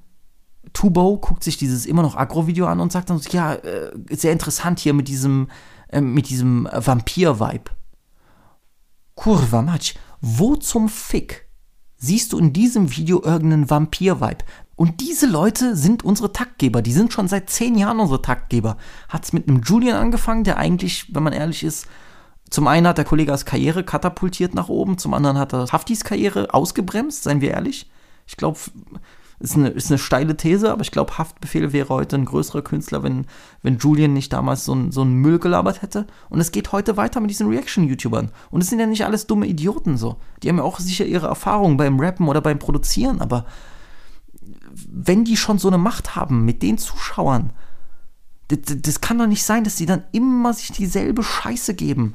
Tubo guckt sich dieses immer noch Agro-Video an und sagt dann, ja, äh, sehr interessant hier mit diesem, äh, diesem Vampir-Vibe. Kurva Matsch, wo zum Fick siehst du in diesem Video irgendeinen Vampir-Vibe? Und diese Leute sind unsere Taktgeber. Die sind schon seit zehn Jahren unsere Taktgeber. Hat es mit einem Julian angefangen, der eigentlich, wenn man ehrlich ist, zum einen hat der Kollege als Karriere katapultiert nach oben, zum anderen hat er Haftis Karriere ausgebremst, seien wir ehrlich. Ich glaube, ist eine, ist eine steile These, aber ich glaube, Haftbefehl wäre heute ein größerer Künstler, wenn, wenn Julian nicht damals so, ein, so einen Müll gelabert hätte. Und es geht heute weiter mit diesen Reaction-YouTubern. Und es sind ja nicht alles dumme Idioten so. Die haben ja auch sicher ihre Erfahrungen beim Rappen oder beim Produzieren, aber wenn die schon so eine Macht haben mit den Zuschauern, das, das kann doch nicht sein, dass die dann immer sich dieselbe Scheiße geben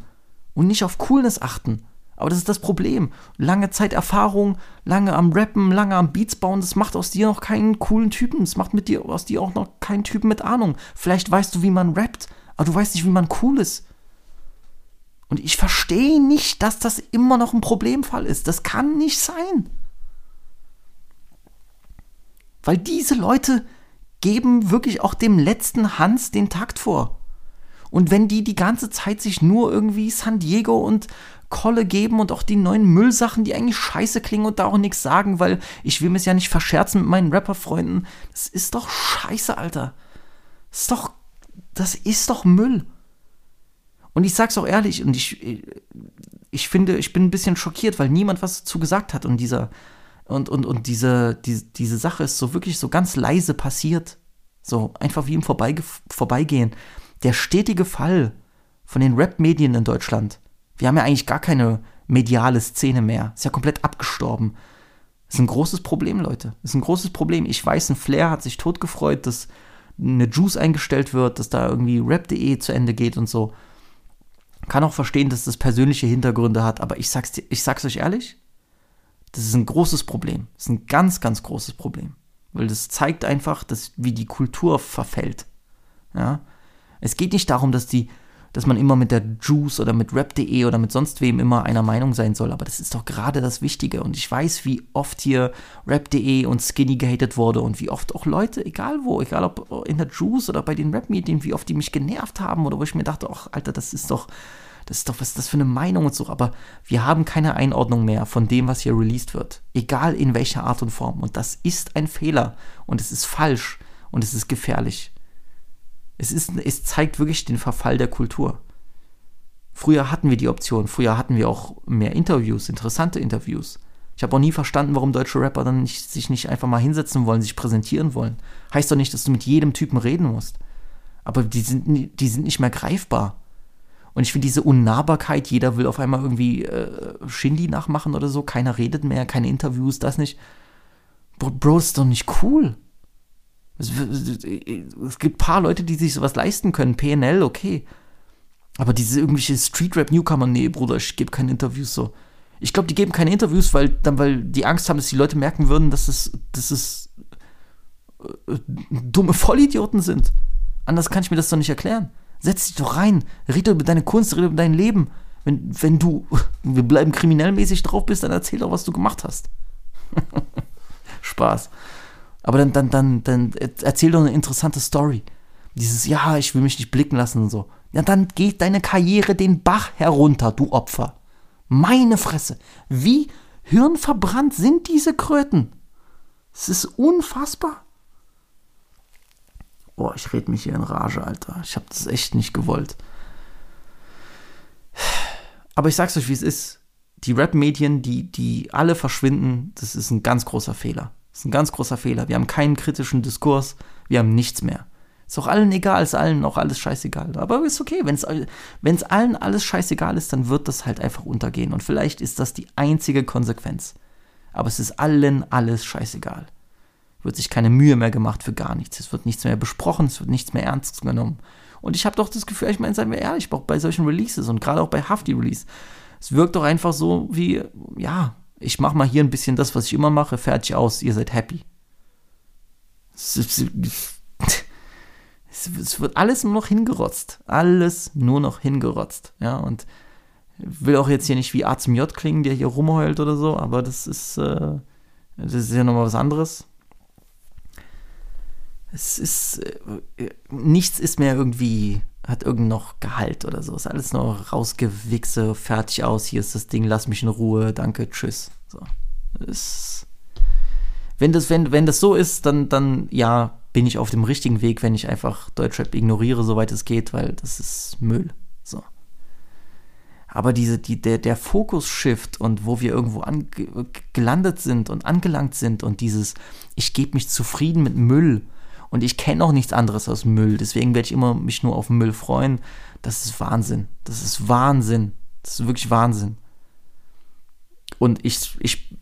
und nicht auf Coolness achten. Aber das ist das Problem. Lange Zeit Erfahrung, lange am Rappen, lange am Beats bauen, das macht aus dir noch keinen coolen Typen. Das macht mit dir, aus dir auch noch keinen Typen mit Ahnung. Vielleicht weißt du, wie man rappt, aber du weißt nicht, wie man cool ist. Und ich verstehe nicht, dass das immer noch ein Problemfall ist. Das kann nicht sein. Weil diese Leute geben wirklich auch dem letzten Hans den Takt vor. Und wenn die die ganze Zeit sich nur irgendwie San Diego und Kolle geben und auch die neuen Müllsachen, die eigentlich scheiße klingen und da auch nichts sagen, weil ich will mir es ja nicht verscherzen mit meinen Rapperfreunden. Das ist doch scheiße, Alter. Das ist doch, das ist doch Müll. Und ich sag's auch ehrlich, und ich, ich finde, ich bin ein bisschen schockiert, weil niemand was dazu gesagt hat und dieser, und, und, und diese, die, diese Sache ist so wirklich so ganz leise passiert. So einfach wie im Vorbeige Vorbeigehen der stetige Fall von den Rap-Medien in Deutschland. Wir haben ja eigentlich gar keine mediale Szene mehr. Ist ja komplett abgestorben. Ist ein großes Problem, Leute. Ist ein großes Problem. Ich weiß, ein Flair hat sich totgefreut, dass eine Juice eingestellt wird, dass da irgendwie rap.de zu Ende geht und so. Kann auch verstehen, dass das persönliche Hintergründe hat, aber ich sag's, ich sag's euch ehrlich, das ist ein großes Problem. Das ist ein ganz, ganz großes Problem. Weil das zeigt einfach, dass, wie die Kultur verfällt. Ja? Es geht nicht darum, dass die, dass man immer mit der Juice oder mit Rap.de oder mit sonst wem immer einer Meinung sein soll, aber das ist doch gerade das Wichtige. Und ich weiß, wie oft hier Rap.de und Skinny gehatet wurde und wie oft auch Leute, egal wo, egal ob in der Juice oder bei den Rap-Medien, wie oft die mich genervt haben oder wo ich mir dachte, ach, Alter, das ist doch, das ist doch, was ist das für eine Meinung und so. Aber wir haben keine Einordnung mehr von dem, was hier released wird. Egal in welcher Art und Form. Und das ist ein Fehler. Und es ist falsch. Und es ist gefährlich. Es, ist, es zeigt wirklich den Verfall der Kultur. Früher hatten wir die Option, früher hatten wir auch mehr Interviews, interessante Interviews. Ich habe auch nie verstanden, warum deutsche Rapper dann nicht, sich nicht einfach mal hinsetzen wollen, sich präsentieren wollen. Heißt doch nicht, dass du mit jedem Typen reden musst. Aber die sind, die sind nicht mehr greifbar. Und ich finde diese Unnahbarkeit, jeder will auf einmal irgendwie äh, Shindy nachmachen oder so, keiner redet mehr, keine Interviews, das nicht. Bro, Bro ist doch nicht cool. Es, es gibt ein paar Leute, die sich sowas leisten können. PNL, okay. Aber diese irgendwelche Street-Rap-Newcomer, nee, Bruder, ich gebe keine Interviews so. Ich glaube, die geben keine Interviews, weil dann, weil die Angst haben, dass die Leute merken würden, dass es, dass es äh, dumme Vollidioten sind. Anders kann ich mir das doch nicht erklären. Setz dich doch rein, rede über deine Kunst, rede über dein Leben. Wenn, wenn du, wir bleiben kriminellmäßig drauf bist, dann erzähl doch, was du gemacht hast. Spaß. Aber dann, dann, dann, dann erzähl doch eine interessante Story. Dieses, ja, ich will mich nicht blicken lassen und so. Ja, dann geht deine Karriere den Bach herunter, du Opfer. Meine Fresse. Wie hirnverbrannt sind diese Kröten? Es ist unfassbar. Boah, ich red mich hier in Rage, Alter. Ich hab das echt nicht gewollt. Aber ich sag's euch, wie es ist. Die Rap-Medien, die, die alle verschwinden, das ist ein ganz großer Fehler. Das ist ein ganz großer Fehler. Wir haben keinen kritischen Diskurs, wir haben nichts mehr. Ist auch allen egal, ist allen auch alles scheißegal. Aber ist okay, wenn es allen alles scheißegal ist, dann wird das halt einfach untergehen. Und vielleicht ist das die einzige Konsequenz. Aber es ist allen alles scheißegal. Wird sich keine Mühe mehr gemacht für gar nichts. Es wird nichts mehr besprochen, es wird nichts mehr ernst genommen. Und ich habe doch das Gefühl, ich meine, seien wir ehrlich, auch bei solchen Releases und gerade auch bei Hafti Release, es wirkt doch einfach so wie, ja, ich mache mal hier ein bisschen das, was ich immer mache, fertig aus, ihr seid happy. Es, wird alles nur noch hingerotzt. Alles nur noch hingerotzt. Ja, und will auch jetzt hier nicht wie A zum J klingen, der hier rumheult oder so, aber das ist, äh, das ist ja nochmal was anderes. Es ist, äh, nichts ist mehr irgendwie, hat irgend noch Gehalt oder so. Ist alles nur rausgewichse, fertig aus, hier ist das Ding, lass mich in Ruhe, danke, tschüss. So. Es, wenn das, wenn, wenn das so ist, dann, dann ja, bin ich auf dem richtigen Weg, wenn ich einfach Deutschrap ignoriere, soweit es geht, weil das ist Müll. So. Aber diese, die, der, der Fokus-Shift und wo wir irgendwo gelandet sind und angelangt sind und dieses, ich gebe mich zufrieden mit Müll und ich kenne auch nichts anderes als Müll, deswegen werde ich immer mich nur auf Müll freuen, das ist Wahnsinn. Das ist Wahnsinn. Das ist wirklich Wahnsinn. Und ich, ich,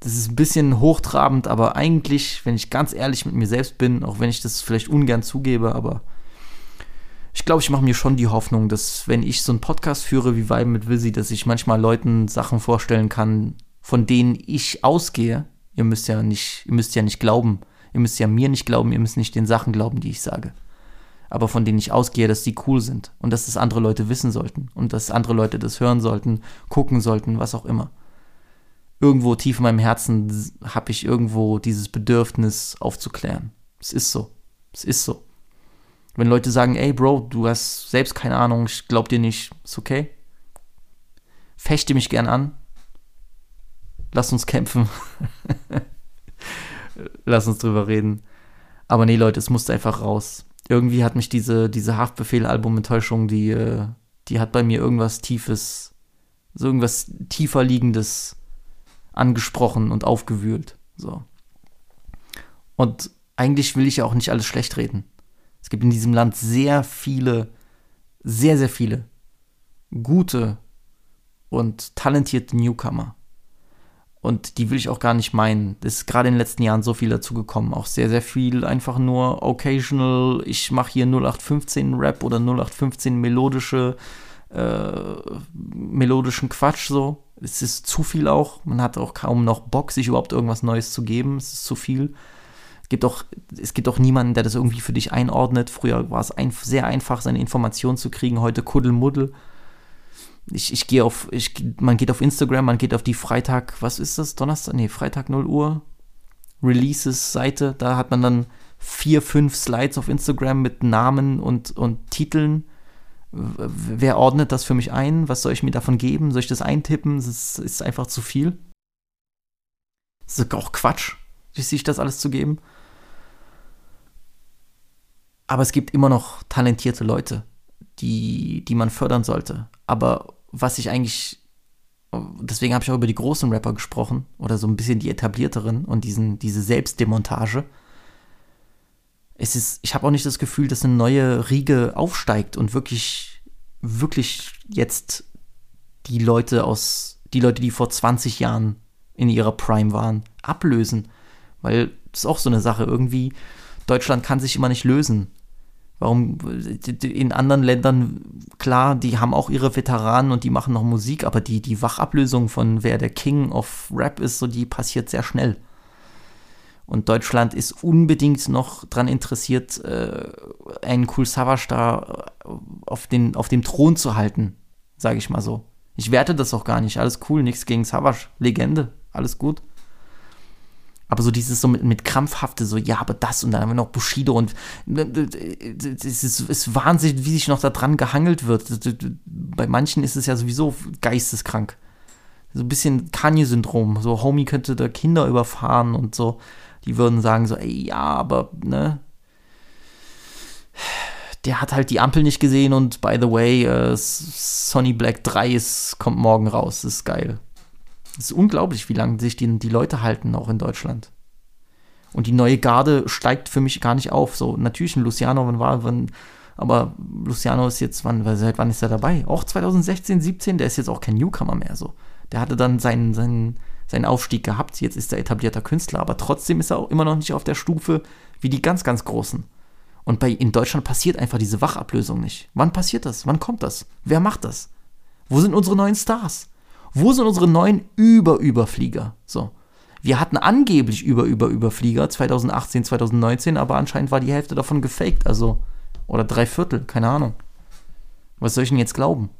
das ist ein bisschen hochtrabend, aber eigentlich, wenn ich ganz ehrlich mit mir selbst bin, auch wenn ich das vielleicht ungern zugebe, aber ich glaube, ich mache mir schon die Hoffnung, dass wenn ich so einen Podcast führe wie Vibe mit Visi, dass ich manchmal Leuten Sachen vorstellen kann, von denen ich ausgehe. Ihr müsst ja nicht, ihr müsst ja nicht glauben. Ihr müsst ja mir nicht glauben, ihr müsst nicht den Sachen glauben, die ich sage. Aber von denen ich ausgehe, dass die cool sind und dass das andere Leute wissen sollten und dass andere Leute das hören sollten, gucken sollten, was auch immer irgendwo tief in meinem Herzen habe ich irgendwo dieses Bedürfnis aufzuklären. Es ist so. Es ist so. Wenn Leute sagen, ey Bro, du hast selbst keine Ahnung, ich glaub dir nicht, ist okay. Fechte mich gern an. Lass uns kämpfen. Lass uns drüber reden. Aber nee, Leute, es musste einfach raus. Irgendwie hat mich diese, diese Haftbefehl-Album-Enttäuschung, die, äh, die hat bei mir irgendwas Tiefes, so irgendwas tiefer liegendes angesprochen und aufgewühlt. So. Und eigentlich will ich ja auch nicht alles schlecht reden. Es gibt in diesem Land sehr viele, sehr, sehr viele gute und talentierte Newcomer. Und die will ich auch gar nicht meinen. Es ist gerade in den letzten Jahren so viel dazugekommen. Auch sehr, sehr viel einfach nur occasional. Ich mache hier 0815 Rap oder 0815 melodische, äh, melodischen Quatsch so es ist zu viel auch. Man hat auch kaum noch Bock, sich überhaupt irgendwas Neues zu geben. Es ist zu viel. Es gibt auch, es gibt auch niemanden, der das irgendwie für dich einordnet. Früher war es ein, sehr einfach, seine Informationen zu kriegen. Heute Kuddelmuddel. Ich, ich gehe auf, ich, man geht auf Instagram, man geht auf die Freitag, was ist das? Donnerstag? Nee, Freitag 0 Uhr. Releases-Seite. Da hat man dann vier, fünf Slides auf Instagram mit Namen und, und Titeln wer ordnet das für mich ein? Was soll ich mir davon geben? Soll ich das eintippen? Das ist, einfach zu viel. Das ist auch Quatsch, sich das alles zu geben. Aber es gibt immer noch talentierte Leute, die, die man fördern sollte. Aber was ich eigentlich, deswegen habe ich auch über die großen Rapper gesprochen oder so ein bisschen die etablierteren und diesen, diese Selbstdemontage es ist, ich habe auch nicht das Gefühl, dass eine neue Riege aufsteigt und wirklich, wirklich jetzt die Leute aus, die Leute, die vor 20 Jahren in ihrer Prime waren, ablösen. Weil das ist auch so eine Sache. Irgendwie, Deutschland kann sich immer nicht lösen. Warum in anderen Ländern, klar, die haben auch ihre Veteranen und die machen noch Musik, aber die, die Wachablösung von wer der King of Rap ist, so die passiert sehr schnell. Und Deutschland ist unbedingt noch daran interessiert, äh, einen Cool Savage da äh, auf, den, auf dem Thron zu halten, sage ich mal so. Ich werte das auch gar nicht. Alles cool, nichts gegen Savage. Legende, alles gut. Aber so dieses so mit, mit krampfhafte, so, ja, aber das und dann haben wir noch Bushido und es ist, ist wahnsinnig, wie sich noch da dran gehangelt wird. Bei manchen ist es ja sowieso geisteskrank. So ein bisschen Kanye-Syndrom. So, Homie könnte da Kinder überfahren und so. Die würden sagen so, ey, ja, aber, ne, der hat halt die Ampel nicht gesehen und by the way, äh, Sonny Black 3 ist, kommt morgen raus. Ist geil. Es ist unglaublich, wie lange sich die, die Leute halten, auch in Deutschland. Und die neue Garde steigt für mich gar nicht auf. So, natürlich ein Luciano, wann war, wann, aber Luciano ist jetzt, wann, seit wann ist er dabei? Auch 2016, 17, der ist jetzt auch kein Newcomer mehr so. Der hatte dann seinen, seinen, seinen Aufstieg gehabt, jetzt ist er etablierter Künstler, aber trotzdem ist er auch immer noch nicht auf der Stufe wie die ganz, ganz Großen. Und bei, in Deutschland passiert einfach diese Wachablösung nicht. Wann passiert das? Wann kommt das? Wer macht das? Wo sind unsere neuen Stars? Wo sind unsere neuen Über-Überflieger? So. Wir hatten angeblich Über-Über-Überflieger 2018, 2019, aber anscheinend war die Hälfte davon gefaked, also. Oder drei Viertel, keine Ahnung. Was soll ich denn jetzt glauben?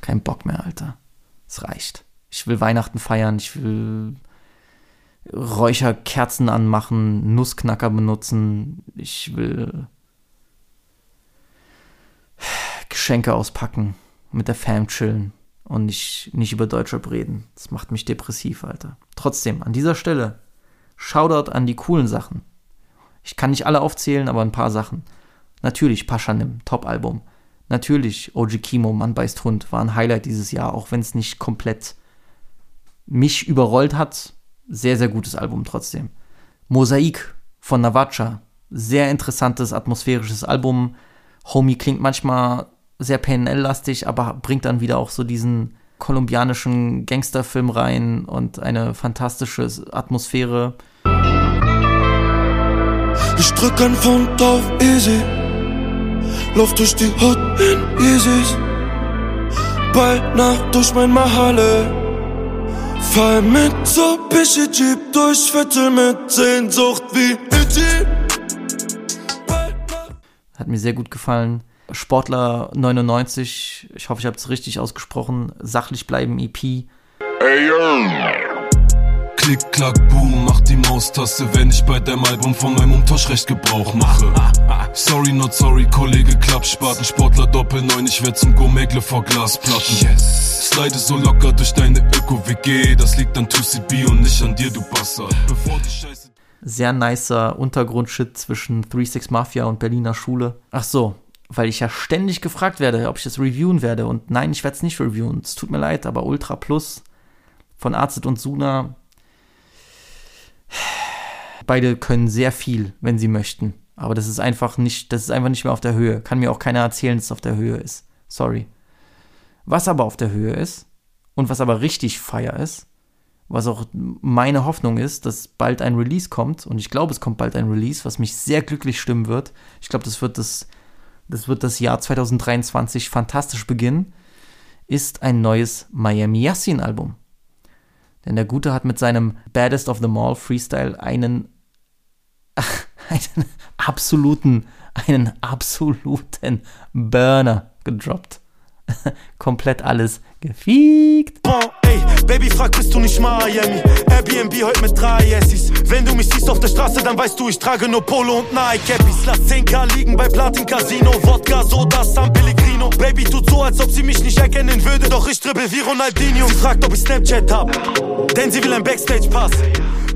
Kein Bock mehr, Alter. Es reicht. Ich will Weihnachten feiern, ich will Räucherkerzen anmachen, Nussknacker benutzen. Ich will Geschenke auspacken, mit der Fam chillen und nicht, nicht über Deutschrap reden. Das macht mich depressiv, Alter. Trotzdem, an dieser Stelle, Shoutout an die coolen Sachen. Ich kann nicht alle aufzählen, aber ein paar Sachen. Natürlich Paschanim, Top-Album. Natürlich OG Kimo, Mann beißt Hund, war ein Highlight dieses Jahr, auch wenn es nicht komplett mich überrollt hat, sehr, sehr gutes Album trotzdem. Mosaik von Navacha. Sehr interessantes, atmosphärisches Album. Homie klingt manchmal sehr PNL-lastig, aber bringt dann wieder auch so diesen kolumbianischen Gangsterfilm rein und eine fantastische Atmosphäre. Ich drück an Fund auf Easy, lauf durch die Hut in Easys, bald Nacht durch mein Mahalle. Fall mit so Bischi Jeep durch Viertel mit Sehnsucht wie Itchy. Hat mir sehr gut gefallen. Sportler 99, ich hoffe, ich habe es richtig ausgesprochen. Sachlich bleiben EP. Hey, yo. Klick, klack, boom, mach die Maustaste, wenn ich bei deinem Album von meinem Umtauschrecht Gebrauch mache. Sorry, not sorry, Kollege Klappspaten, Sportler Doppel 9, ich werd zum Gourmetle vor Glasplatten. Yes. Slide so locker durch deine Öko-WG, das liegt an 2CB und nicht an dir, du Bastard. Bevor die Scheiße sehr nicer Untergrundshit zwischen 36 Mafia und Berliner Schule. Ach so, weil ich ja ständig gefragt werde, ob ich das reviewen werde. Und nein, ich werde es nicht reviewen. Es tut mir leid, aber Ultra Plus von Arzit und Suna Beide können sehr viel, wenn sie möchten. Aber das ist einfach nicht, das ist einfach nicht mehr auf der Höhe. Kann mir auch keiner erzählen, dass es auf der Höhe ist. Sorry. Was aber auf der Höhe ist und was aber richtig feier ist, was auch meine Hoffnung ist, dass bald ein Release kommt und ich glaube, es kommt bald ein Release, was mich sehr glücklich stimmen wird. Ich glaube, das wird das, das wird das Jahr 2023 fantastisch beginnen, ist ein neues Miami Yassin Album. Denn der Gute hat mit seinem Baddest of the Mall Freestyle einen, einen absoluten, einen absoluten Burner gedroppt. Komplett alles gefiegt. Oh, ey, Baby, frag, bist du nicht Miami? Airbnb heute mit drei Yessis. Wenn du mich siehst auf der Straße, dann weißt du, ich trage nur Polo und Nike-Cappies. Lass 10k liegen bei Platin Casino. Wodka, Soda, San Pellegrino. Baby tut so, als ob sie mich nicht erkennen würde, doch ich dribbel wie Ronaldinho. Sie fragt, ob ich Snapchat hab, denn sie will ein Backstage-Pass.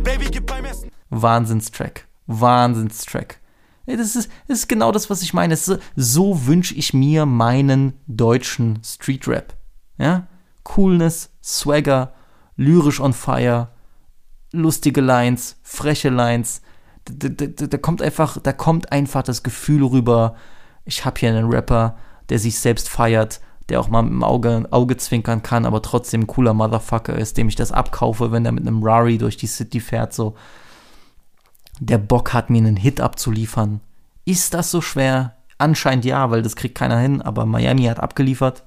Baby, gib beim Essen. Wahnsinnstrack. Wahnsinnstrack. Das ist, das ist genau das, was ich meine. So, so wünsche ich mir meinen deutschen Street-Rap. Ja? Coolness, Swagger, lyrisch on fire, lustige Lines, freche Lines. Da, da, da, kommt einfach, da kommt einfach das Gefühl rüber, ich habe hier einen Rapper, der sich selbst feiert, der auch mal mit dem Auge, Auge zwinkern kann, aber trotzdem ein cooler Motherfucker ist, dem ich das abkaufe, wenn der mit einem Rari durch die City fährt, so. Der Bock hat, mir einen Hit abzuliefern. Ist das so schwer? Anscheinend ja, weil das kriegt keiner hin, aber Miami hat abgeliefert.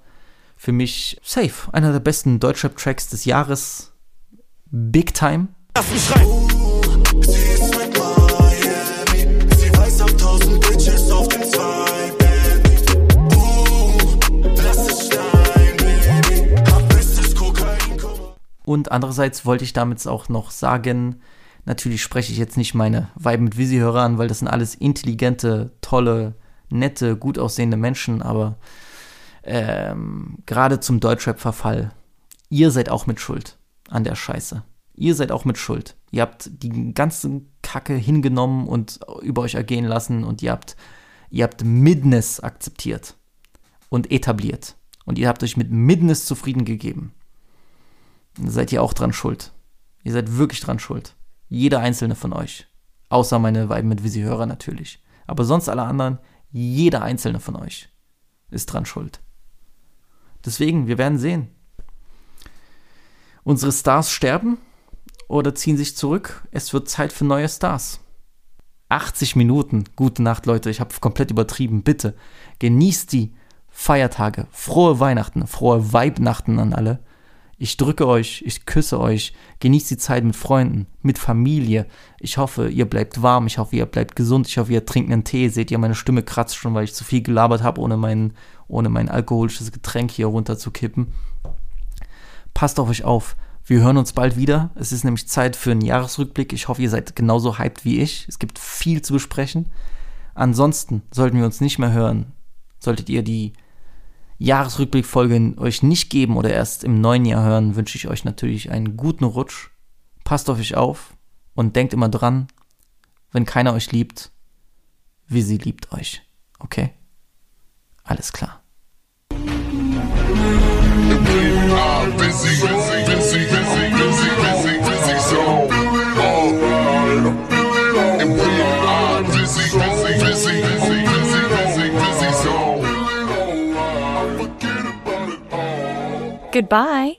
Für mich safe. Einer der besten Deutschrap-Tracks des Jahres. Big Time. Lass mich rein. Und andererseits wollte ich damit auch noch sagen, natürlich spreche ich jetzt nicht meine Vibe mit Visi-Hörer an, weil das sind alles intelligente, tolle, nette, gut aussehende Menschen, aber ähm, gerade zum Deutschrap-Verfall, ihr seid auch mit Schuld an der Scheiße. Ihr seid auch mit Schuld. Ihr habt die ganze Kacke hingenommen und über euch ergehen lassen und ihr habt, ihr habt Midness akzeptiert und etabliert. Und ihr habt euch mit Midness zufrieden gegeben. Da seid ihr auch dran schuld. Ihr seid wirklich dran schuld. Jeder einzelne von euch. Außer meine Weiben mit Visi-Hörer natürlich. Aber sonst alle anderen, jeder einzelne von euch ist dran schuld. Deswegen, wir werden sehen. Unsere Stars sterben oder ziehen sich zurück. Es wird Zeit für neue Stars. 80 Minuten. Gute Nacht, Leute. Ich habe komplett übertrieben. Bitte genießt die Feiertage. Frohe Weihnachten, frohe Weibnachten an alle. Ich drücke euch, ich küsse euch, genießt die Zeit mit Freunden, mit Familie. Ich hoffe, ihr bleibt warm, ich hoffe, ihr bleibt gesund, ich hoffe, ihr trinkt einen Tee. Seht ihr, meine Stimme kratzt schon, weil ich zu viel gelabert habe, ohne mein, ohne mein alkoholisches Getränk hier runter zu kippen. Passt auf euch auf. Wir hören uns bald wieder. Es ist nämlich Zeit für einen Jahresrückblick. Ich hoffe, ihr seid genauso hyped wie ich. Es gibt viel zu besprechen. Ansonsten sollten wir uns nicht mehr hören. Solltet ihr die Jahresrückblickfolge euch nicht geben oder erst im neuen Jahr hören, wünsche ich euch natürlich einen guten Rutsch. Passt auf euch auf und denkt immer dran, wenn keiner euch liebt, wie sie liebt euch. Okay? Alles klar. Goodbye.